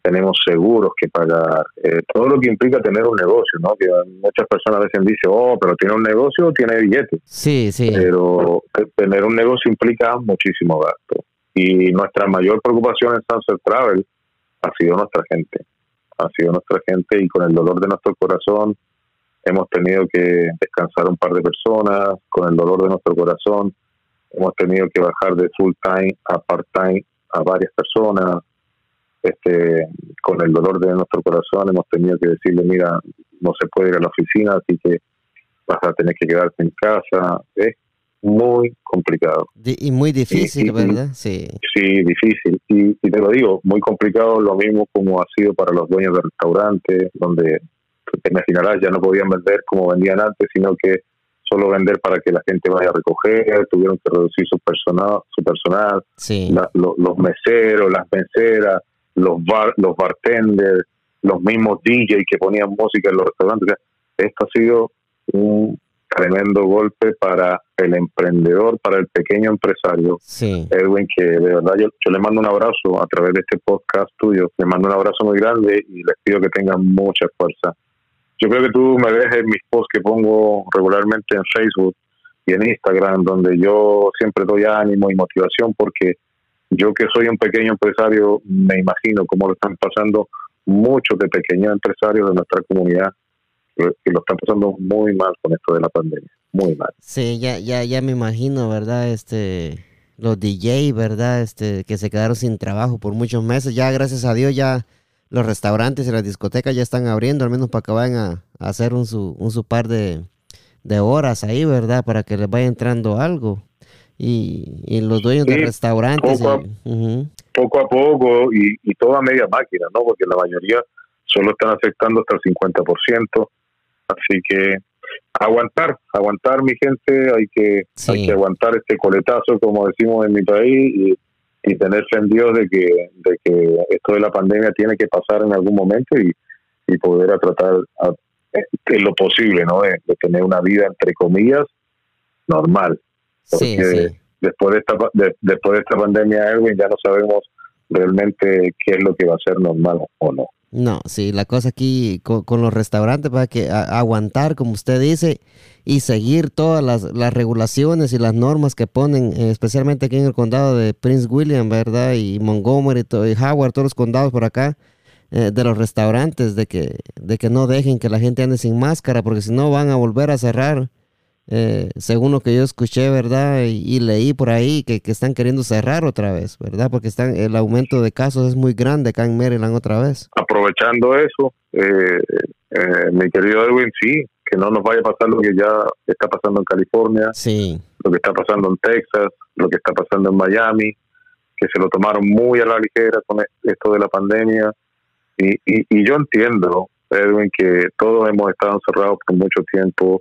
tenemos seguros que pagar, eh, todo lo que implica tener un negocio, ¿no? Que muchas personas a veces dicen, oh, pero tiene un negocio o tiene billetes. Sí, sí. Pero tener un negocio implica muchísimo gasto. Y nuestra mayor preocupación en Sunset Travel ha sido nuestra gente. Ha sido nuestra gente y con el dolor de nuestro corazón hemos tenido que descansar un par de personas, con el dolor de nuestro corazón hemos tenido que bajar de full time a part time a varias personas este, con el dolor de nuestro corazón hemos tenido que decirle, mira, no se puede ir a la oficina, así que vas a tener que quedarte en casa. Es muy complicado. Y muy difícil, ¿verdad? Sí. Sí, difícil. Y, te lo digo, muy complicado, lo mismo como ha sido para los dueños de restaurantes, donde te imaginarás, ya no podían vender como vendían antes, sino que solo vender para que la gente vaya a recoger, tuvieron que reducir su personal, su personal, los meseros, las meseras, los bar, los bartenders, los mismos DJs que ponían música en los restaurantes. esto ha sido un tremendo golpe para el emprendedor, para el pequeño empresario. Edwin, que de verdad yo, yo le mando un abrazo a través de este podcast tuyo, le mando un abrazo muy grande y les pido que tengan mucha fuerza. Yo creo que tú me ves en mis posts que pongo regularmente en Facebook y en Instagram, donde yo siempre doy ánimo y motivación porque yo que soy un pequeño empresario, me imagino cómo lo están pasando muchos de pequeños empresarios de nuestra comunidad que lo están pasando muy mal con esto de la pandemia, muy mal. Sí, ya, ya, ya me imagino, ¿verdad? Este, los DJ, ¿verdad? Este, que se quedaron sin trabajo por muchos meses. Ya, gracias a Dios, ya los restaurantes y las discotecas ya están abriendo, al menos para que vayan a, hacer un su, un su par de, de horas ahí, ¿verdad? Para que les vaya entrando algo y, los dueños de restaurantes. poco a poco y, y toda media máquina, ¿no? Porque la mayoría solo están afectando hasta el 50%. Así que aguantar, aguantar mi gente, hay que, hay que aguantar este coletazo, como decimos en mi país, y, y tener fe en Dios de que, de que esto de la pandemia tiene que pasar en algún momento y, y poder a tratar a, en lo posible, ¿no? De, tener una vida, entre comillas, normal. Porque después de esta después de esta pandemia, Erwin, ya no sabemos realmente qué es lo que va a ser normal o no. No, sí, la cosa aquí con, los restaurantes para que aguantar, como usted dice, y seguir todas las, las, regulaciones y las normas que ponen, eh, especialmente aquí en el condado de Prince William, ¿verdad? Y Montgomery y Howard, todos los condados por acá, eh, de los restaurantes, de que, de que no dejen que la gente ande sin máscara, porque si no van a volver a cerrar eh, según lo que yo escuché, ¿verdad? Y, leí por ahí que, están queriendo cerrar otra vez, ¿verdad? Porque están, el aumento de casos es muy grande acá en Maryland otra vez. Aprovechando eso, eh, eh, mi querido Edwin, sí, que no nos vaya a pasar lo que ya está pasando en California, sí. lo que está pasando en Texas, lo que está pasando en Miami, que se lo tomaron muy a la ligera con e-, esto de la pandemia. Y, y, y yo entiendo, Edwin, que todos hemos estado encerrados por mucho tiempo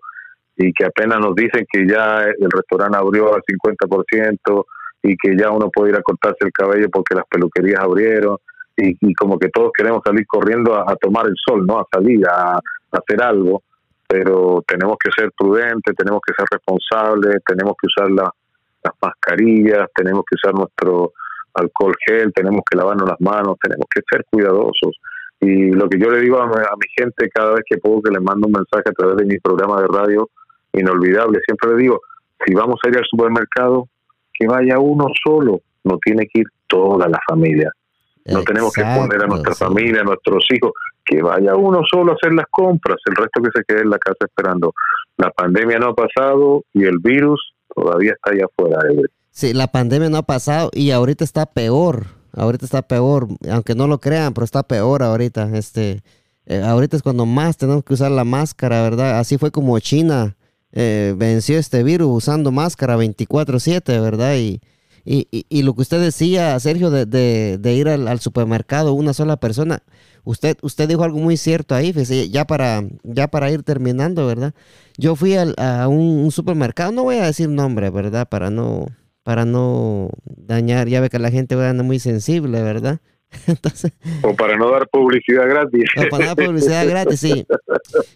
y que apenas nos dicen que ya el restaurante abrió al 50% y que ya uno puede ir a cortarse el cabello porque las peluquerías abrieron y, como que todos queremos salir corriendo a, tomar el sol, ¿no? A salir, a, hacer algo, pero tenemos que ser prudentes, tenemos que ser responsables, tenemos que usar las mascarillas, tenemos que usar nuestro alcohol gel, tenemos que lavarnos las manos, tenemos que ser cuidadosos. Y lo que yo le digo a, a mi gente cada vez que puedo que les mando un mensaje a través de mi programa de radio, inolvidable. Siempre le digo, si vamos a ir al supermercado, que vaya uno solo, no tiene que ir toda la familia. No tenemos que poner a nuestra familia, a nuestros hijos, que vaya uno solo a hacer las compras, el resto que se quede en la casa esperando. La pandemia no ha pasado y el virus todavía está allá afuera. Sí, la pandemia no ha pasado y ahorita está peor. Ahorita está peor, aunque no lo crean, pero está peor ahorita. Este, eh, ahorita es cuando más tenemos que usar la máscara, ¿verdad? Así fue como China eh, venció este virus usando máscara 24/7, ¿verdad? Y, y, y, lo que usted decía, Sergio, de, de, ir al, supermercado una sola persona, usted, usted dijo algo muy cierto ahí, ya para, ya para ir terminando, ¿verdad? Yo fui a un, supermercado, no voy a decir nombre, ¿verdad? Para no, para no dañar, ya ve que la gente anda muy sensible, ¿verdad? *laughs* Entonces, o para no dar publicidad gratis. O para dar publicidad gratis, sí.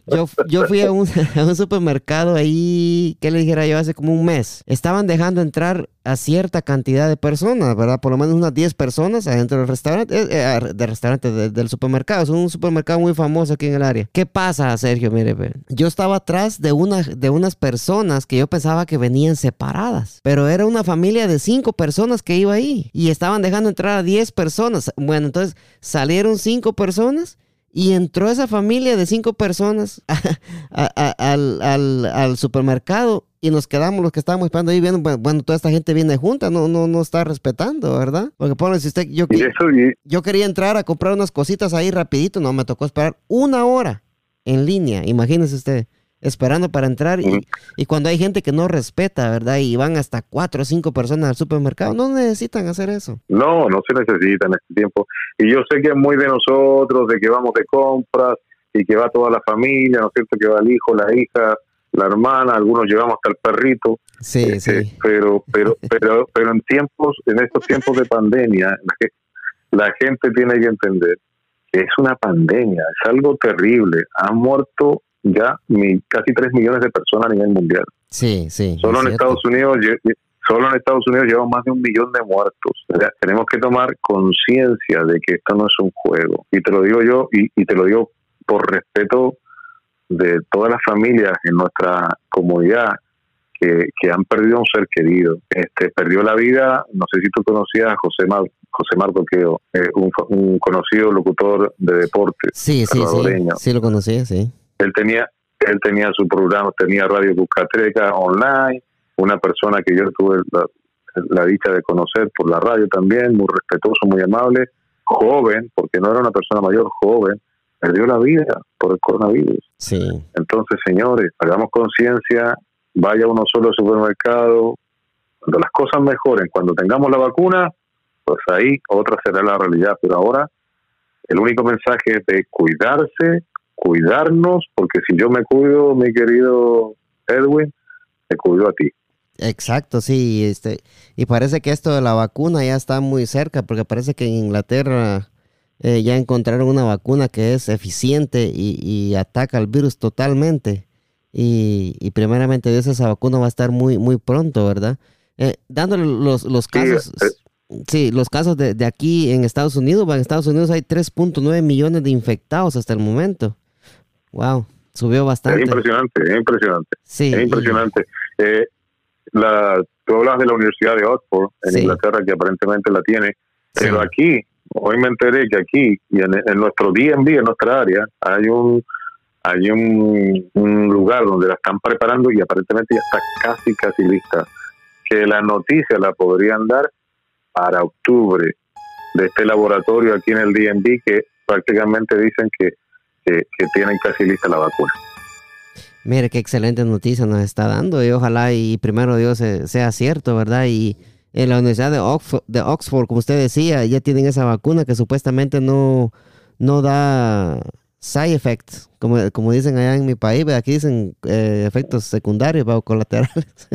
Yo, yo fui a un, *laughs* a un, supermercado ahí, ¿qué le dijera yo? Hace como un mes. Estaban dejando entrar a cierta cantidad de personas, ¿verdad? Por lo menos unas 10 personas adentro del restaurante, eh, eh del restaurante del supermercado. Es un supermercado muy famoso aquí en el área. ¿Qué pasa, Sergio? Mire, yo estaba atrás de, una, de unas personas que yo pensaba que venían separadas, pero era una familia de 5 personas que iba ahí y estaban dejando entrar a 10 personas. Bueno, entonces salieron 5 personas y entró esa familia de cinco personas *laughs* al, supermercado y nos quedamos los que estábamos esperando ahí viendo, bueno, toda esta gente viene junta, no, no, no está respetando, ¿verdad? Porque pone, si usted, yo, yo quería entrar a comprar unas cositas ahí rapidito, no, me tocó esperar una hora en línea, imagínese usted esperando para entrar y, y, cuando hay gente que no respeta, ¿verdad? Y van hasta cuatro o cinco personas al supermercado, no necesitan hacer eso. No, no se necesita en este tiempo. Y yo sé que es muy de nosotros, de que vamos de compras y que va toda la familia, ¿no es cierto? Que va el hijo, la hija, la hermana, algunos llevamos hasta el perrito. Sí, este, sí. Pero, pero, *laughs* pero, pero en tiempos, en estos tiempos de pandemia, la gente tiene que entender que es una pandemia, es algo terrible. Han muerto ya casi 3 millones de personas a nivel mundial. Sí, sí. Solo en Estados Unidos solo en Estados Unidos llevamos más de un millón de muertos. tenemos que tomar conciencia de que esto no es un juego. Y te lo digo yo, y, y, te lo digo por respeto de todas las familias en nuestra comunidad que, que han perdido un ser querido. Este perdió la vida, no sé si tú conocías a José, Mar, José Marco Queo, eh, un, un, conocido locutor de deportes. Sí, sí, sí. Sí, lo conocía, sí. Él tenía, él tenía su programa, tenía Radio Buscatreca online, una persona que yo tuve la, dicha de conocer por la radio también, muy respetuoso, muy amable, joven, porque no era una persona mayor, joven, perdió la vida por el coronavirus. Sí. Entonces, señores, hagamos conciencia, vaya uno solo al supermercado, cuando las cosas mejoren, cuando tengamos la vacuna, pues ahí otra será la realidad. Pero ahora el único mensaje es de cuidarse, cuidarnos, porque si yo me cuido, mi querido Edwin, me cuido a ti. Exacto, sí, este, y parece que esto de la vacuna ya está muy cerca, porque parece que en Inglaterra eh, ya encontraron una vacuna que es eficiente y, ataca al virus totalmente. Y, primeramente Dios, esa vacuna va a estar muy, muy pronto, ¿verdad? Eh, dándole los, los casos, eh, sí, los casos de, de, aquí en Estados Unidos, en Estados Unidos hay 3.9 millones de infectados hasta el momento. Wow, subió bastante. Es impresionante, es impresionante. Sí. Es impresionante. Eh, la, tú hablas de la Universidad de Oxford en Inglaterra, que aparentemente la tiene, pero aquí, hoy me enteré que aquí, y en, nuestro DMV, en nuestra área, hay un hay un, lugar donde la están preparando y aparentemente ya está casi, casi lista. Que la noticia la podrían dar para octubre de este laboratorio aquí en el DMV que prácticamente dicen que, que tienen casi lista la vacuna. Mire, qué excelente noticia nos está dando y ojalá y primero Dios eh, sea cierto, ¿verdad? Y en la Universidad de Oxford, de Oxford, como usted decía, ya tienen esa vacuna que supuestamente no, no da side effects, como, como dicen allá en mi país, aquí dicen eh, efectos secundarios o colaterales. *laughs*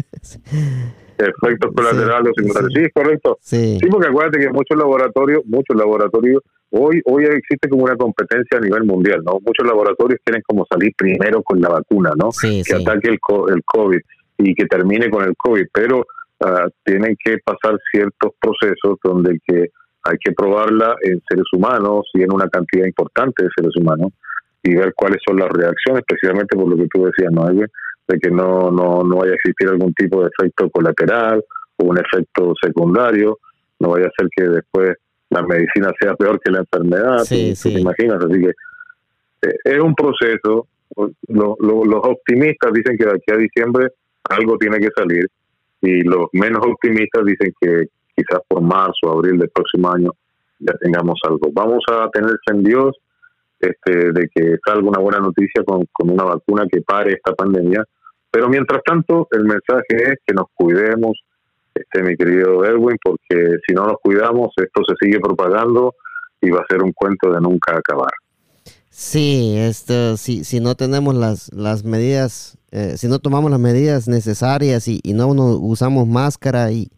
efectos colaterales sí, secundarios. Sí, correcto. Sí. sí. porque acuérdate que muchos laboratorios, muchos laboratorios Hoy, hoy existe como una competencia a nivel mundial, ¿no? Muchos laboratorios quieren como salir primero con la vacuna, ¿no? que ataque el, el COVID y que termine con el COVID, pero uh, tienen que pasar ciertos procesos donde que hay que probarla en seres humanos y en una cantidad importante de seres humanos y ver cuáles son las reacciones, especialmente por lo que tú decías, ¿no? De que no, no, no vaya a existir algún tipo de efecto colateral o un efecto secundario, no vaya a ser que después la medicina sea peor que la enfermedad, sí, tú, te imaginas, así que eh, es un proceso, los optimistas dicen que de aquí a diciembre algo tiene que salir y los menos optimistas dicen que quizás por marzo o abril del próximo año ya tengamos algo. Vamos a tener en Dios este, de que salga una buena noticia con, con una vacuna que pare esta pandemia, pero mientras tanto el mensaje es que nos cuidemos, este, mi querido Edwin, porque si no nos cuidamos, esto se sigue propagando y va a ser un cuento de nunca acabar. Sí, esto, si, si no tenemos las, las medidas, eh, si no tomamos las medidas necesarias y, no usamos máscara y,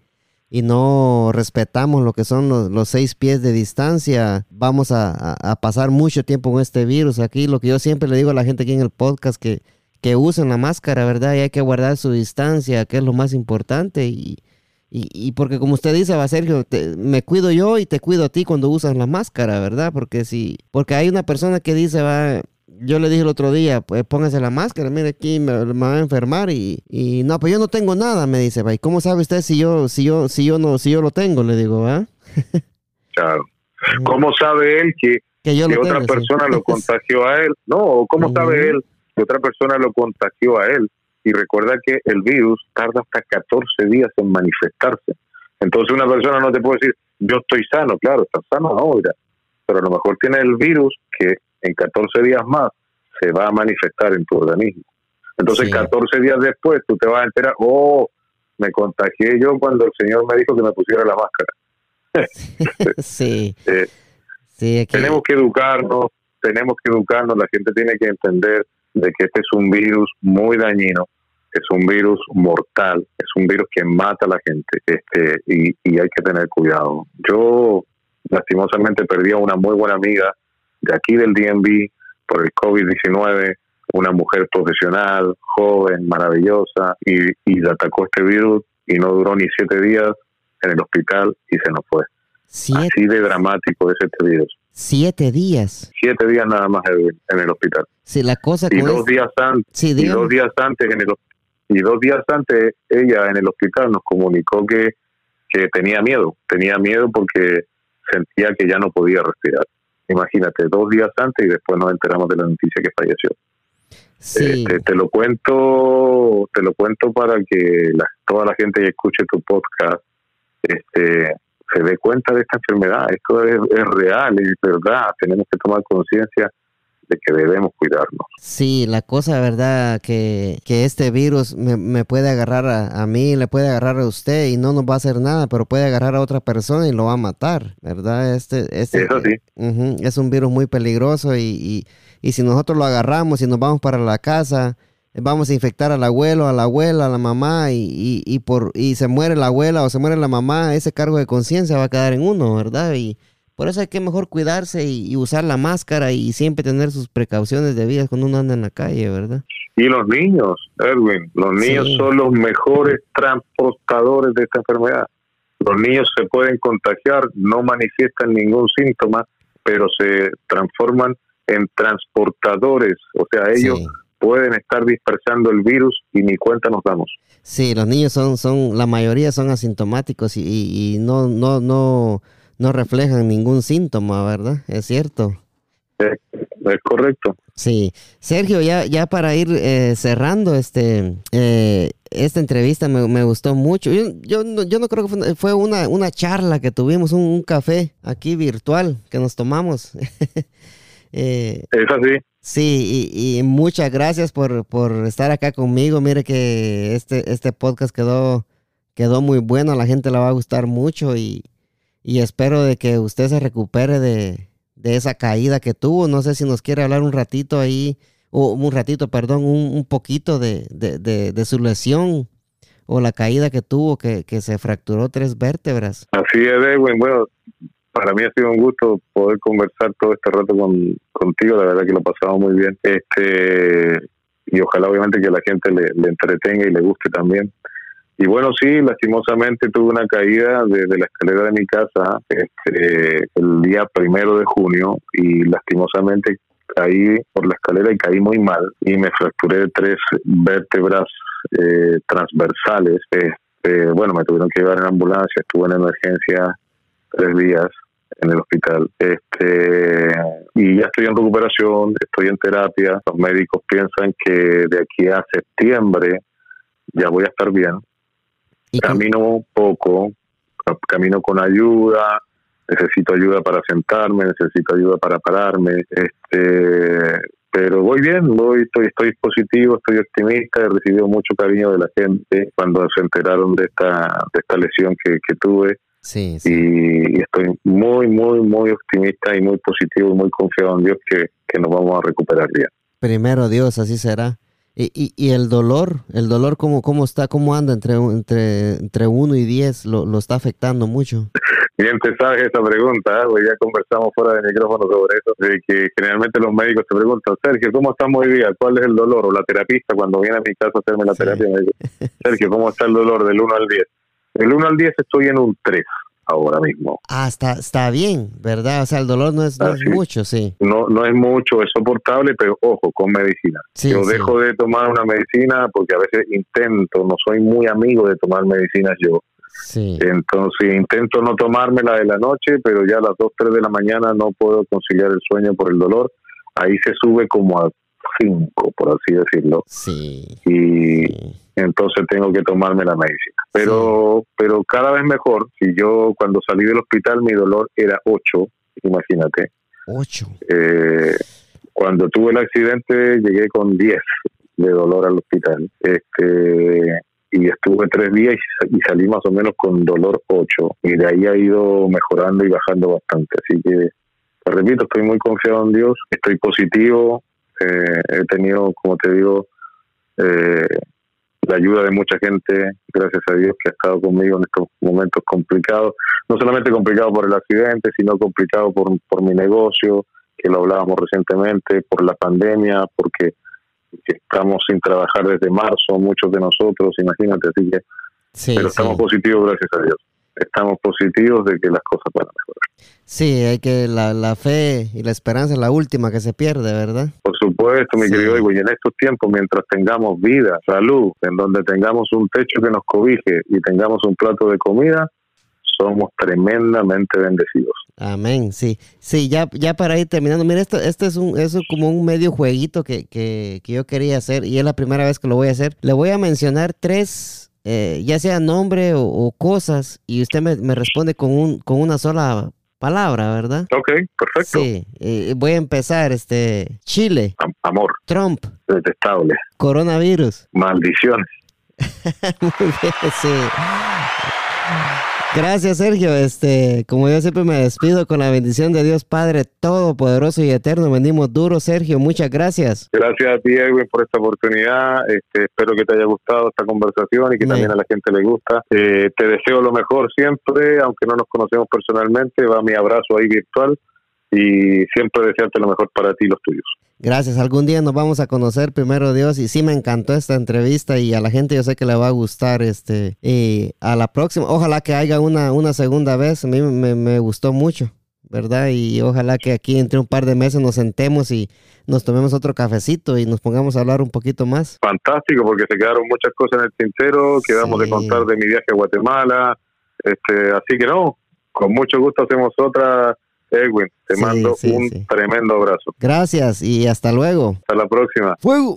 y, no respetamos lo que son los, seis pies de distancia, vamos a, a, pasar mucho tiempo con este virus. Aquí lo que yo siempre le digo a la gente aquí en el podcast, que, que usen la máscara, ¿verdad? Y hay que guardar su distancia, que es lo más importante. Y, y, porque como usted dice, va Sergio, me cuido yo y te cuido a ti cuando usas la máscara, ¿verdad? Porque si, porque hay una persona que dice, va, yo le dije el otro día, pues póngase la máscara, mire aquí me, va a enfermar y, y, no, pues yo no tengo nada, me dice, ¿y cómo sabe usted si yo, si yo, si yo no, si yo lo tengo? Le digo, ¿va? *laughs* claro. ¿Cómo sabe él que, que, otra persona lo *laughs* contagió a él? No, ¿cómo sabe él que otra persona lo contagió a él? y recuerda que el virus tarda hasta 14 días en manifestarse. Entonces una persona no te puede decir, yo estoy sano, claro, estás sano ahora, pero a lo mejor tiene el virus que en 14 días más se va a manifestar en tu organismo. Entonces 14 días después tú te vas a enterar, oh, me contagié yo cuando el Señor me dijo que me pusiera la máscara. *laughs* sí. Eh, sí Tenemos que educarnos, tenemos que educarnos, la gente tiene que entender de que este es un virus muy dañino, es un virus mortal, es un virus que mata a la gente este, y, y hay que tener cuidado. Yo lastimosamente perdí a una muy buena amiga de aquí del DMV por el COVID-19, una mujer profesional, joven, maravillosa, y, y le atacó este virus y no duró ni siete días en el hospital y se nos fue. Así de dramático es este virus. Siete días. Siete días nada más en el hospital. Sí, la cosa y dos días antes, y dos días antes en el y dos días antes ella en el hospital nos comunicó que, que tenía miedo, tenía miedo porque sentía que ya no podía respirar. Imagínate, dos días antes y después nos enteramos de la noticia que falleció. Sí. Este, te lo cuento, te lo cuento para que toda la gente que escuche tu podcast este, se dé cuenta de esta enfermedad. Esto es, real, es verdad. Tenemos que tomar conciencia de que debemos cuidarnos. Sí, la cosa, verdad, que, que este virus me, puede agarrar a, mí, le puede agarrar a usted y no nos va a hacer nada, pero puede agarrar a otra persona y lo va a matar, ¿verdad? Este, este Eso sí. es un virus muy peligroso y, y, y si nosotros lo agarramos y nos vamos para la casa, vamos a infectar al abuelo, a la abuela, a la mamá y, y, por, y se muere la abuela o se muere la mamá, ese cargo de conciencia va a quedar en uno, ¿verdad? Y por eso hay que mejor cuidarse y, usar la máscara y siempre tener sus precauciones debidas cuando uno anda en la calle, ¿verdad? Y los niños, Edwin, los niños son los mejores transportadores de esta enfermedad. Los niños se pueden contagiar, no manifiestan ningún síntoma, pero se transforman en transportadores, o sea, ellos pueden estar dispersando el virus y ni cuenta nos damos. Sí, los niños son, son, la mayoría son asintomáticos y, no, no, no, no reflejan ningún síntoma, ¿verdad? Es cierto. Es, correcto. Sí, Sergio, ya, ya para ir eh, cerrando este, eh, esta entrevista me, gustó mucho. Yo, yo, no, yo no creo que fue, una, una charla que tuvimos, un café aquí virtual que nos tomamos. *laughs* Eh, es así. Sí, y, muchas gracias por, estar acá conmigo. Mire que este, este podcast quedó, quedó muy bueno, a la gente le va a gustar mucho y, espero de que usted se recupere de, esa caída que tuvo. No sé si nos quiere hablar un ratito ahí, o un ratito, perdón, un, poquito de, de, su lesión o la caída que tuvo, que, que se fracturó tres vértebras. Así es, Edwin. Bueno, para mí ha sido un gusto poder conversar todo este rato con, contigo, la verdad que lo pasamos muy bien. Este y ojalá obviamente que la gente le, entretenga y le guste también. Y bueno, sí, lastimosamente tuve una caída desde la escalera de mi casa este, el día primero de junio y lastimosamente caí por la escalera y caí muy mal y me fracturé tres vértebras eh, transversales. Este, bueno, me tuvieron que llevar en ambulancia, estuve en emergencia tres días en el hospital. Este, y ya estoy en recuperación, estoy en terapia. Los médicos piensan que de aquí a septiembre ya voy a estar bien. Camino un poco, camino con ayuda, necesito ayuda para sentarme, necesito ayuda para pararme, este, pero voy bien, voy, estoy, estoy positivo, estoy optimista, he recibido mucho cariño de la gente cuando se enteraron de esta, de esta lesión que, que tuve. Sí, Y, estoy muy, muy, muy optimista y muy positivo y muy confiado en Dios que, nos vamos a recuperar bien. Primero Dios, así será. Y, y, y, el dolor, el dolor cómo, cómo está, cómo anda entre entre entre 1 y 10, lo, lo está afectando mucho. Bien te sabes esa pregunta, pues ya conversamos fuera de micrófono sobre eso, de que generalmente los médicos te preguntan, Sergio, ¿cómo estamos hoy día? ¿Cuál es el dolor? O la terapista cuando viene a mi casa a hacerme la terapia me dice, *laughs* Sergio, ¿cómo está el dolor del 1 al 10? Del 1 al 10 estoy en un 3 ahora mismo. Ah, está, está bien, ¿verdad? O sea, el dolor no es, mucho, sí. No, no es mucho, es soportable, pero ojo, con medicina. yo dejo de tomar una medicina porque a veces intento, no soy muy amigo de tomar medicinas yo. Sí. Entonces intento no tomármela de la noche, pero ya a las 2, 3 de la mañana no puedo conciliar el sueño por el dolor. Ahí se sube como a 5, por así decirlo. Sí. Y entonces tengo que tomarme la medicina. Pero, pero cada vez mejor. Si yo cuando salí del hospital mi dolor era 8, imagínate. 8. Eh, cuando tuve el accidente llegué con 10 de dolor al hospital. Este y estuve tres días y, salí más o menos con dolor 8 y de ahí ha ido mejorando y bajando bastante. Así que, te repito, estoy muy confiado en Dios, estoy positivo, eh, he tenido, como te digo, eh, la ayuda de mucha gente, gracias a Dios, que ha estado conmigo en estos momentos complicados, no solamente complicado por el accidente, sino complicado por, por mi negocio, que lo hablábamos recientemente, por la pandemia, porque estamos sin trabajar desde marzo, muchos de nosotros, imagínate, así que, pero estamos positivos, gracias a Dios estamos positivos de que las cosas van a mejorar. Sí, hay que la, la fe y la esperanza es la última que se pierde, ¿verdad? Por supuesto, mi querido y en estos tiempos, mientras tengamos vida, salud, en donde tengamos un techo que nos cobije y tengamos un plato de comida, somos tremendamente bendecidos. Amén, sí. Sí, ya, ya para ir terminando, mira, esto, esto es, un, es como un medio jueguito que, que, que yo quería hacer y es la primera vez que lo voy a hacer. Le voy a mencionar tres eh, ya sea nombre o, cosas, y usted me, responde con, un, con una sola palabra, ¿verdad? Ok, perfecto. Sí, eh, voy a empezar, este, Chile. amor. Trump. Detestable. Coronavirus. Maldiciones. *laughs* Muy bien, sí. Gracias, Sergio. Este, como yo siempre me despido con la bendición de Dios Padre Todopoderoso y Eterno. Venimos duro, Sergio. Muchas gracias. Gracias a ti, Edwin, por esta oportunidad. Este, espero que te haya gustado esta conversación y que también a la gente le gusta. Eh, te deseo lo mejor siempre, aunque no nos conocemos personalmente. Va mi abrazo ahí virtual y siempre desearte lo mejor para ti y los tuyos. Gracias. Algún día nos vamos a conocer primero Dios y sí me encantó esta entrevista y a la gente yo sé que le va a gustar este y a la próxima. Ojalá que haya una, una segunda vez. A mí me, me gustó mucho, ¿verdad? Y ojalá que aquí entre un par de meses nos sentemos y nos tomemos otro cafecito y nos pongamos a hablar un poquito más. Fantástico, porque se quedaron muchas cosas en el tintero. Quedamos de contar de mi viaje a Guatemala. Este, así que no, con mucho gusto hacemos otra Edwin, te mando un tremendo abrazo. Gracias y hasta luego. Hasta la próxima. Fuego.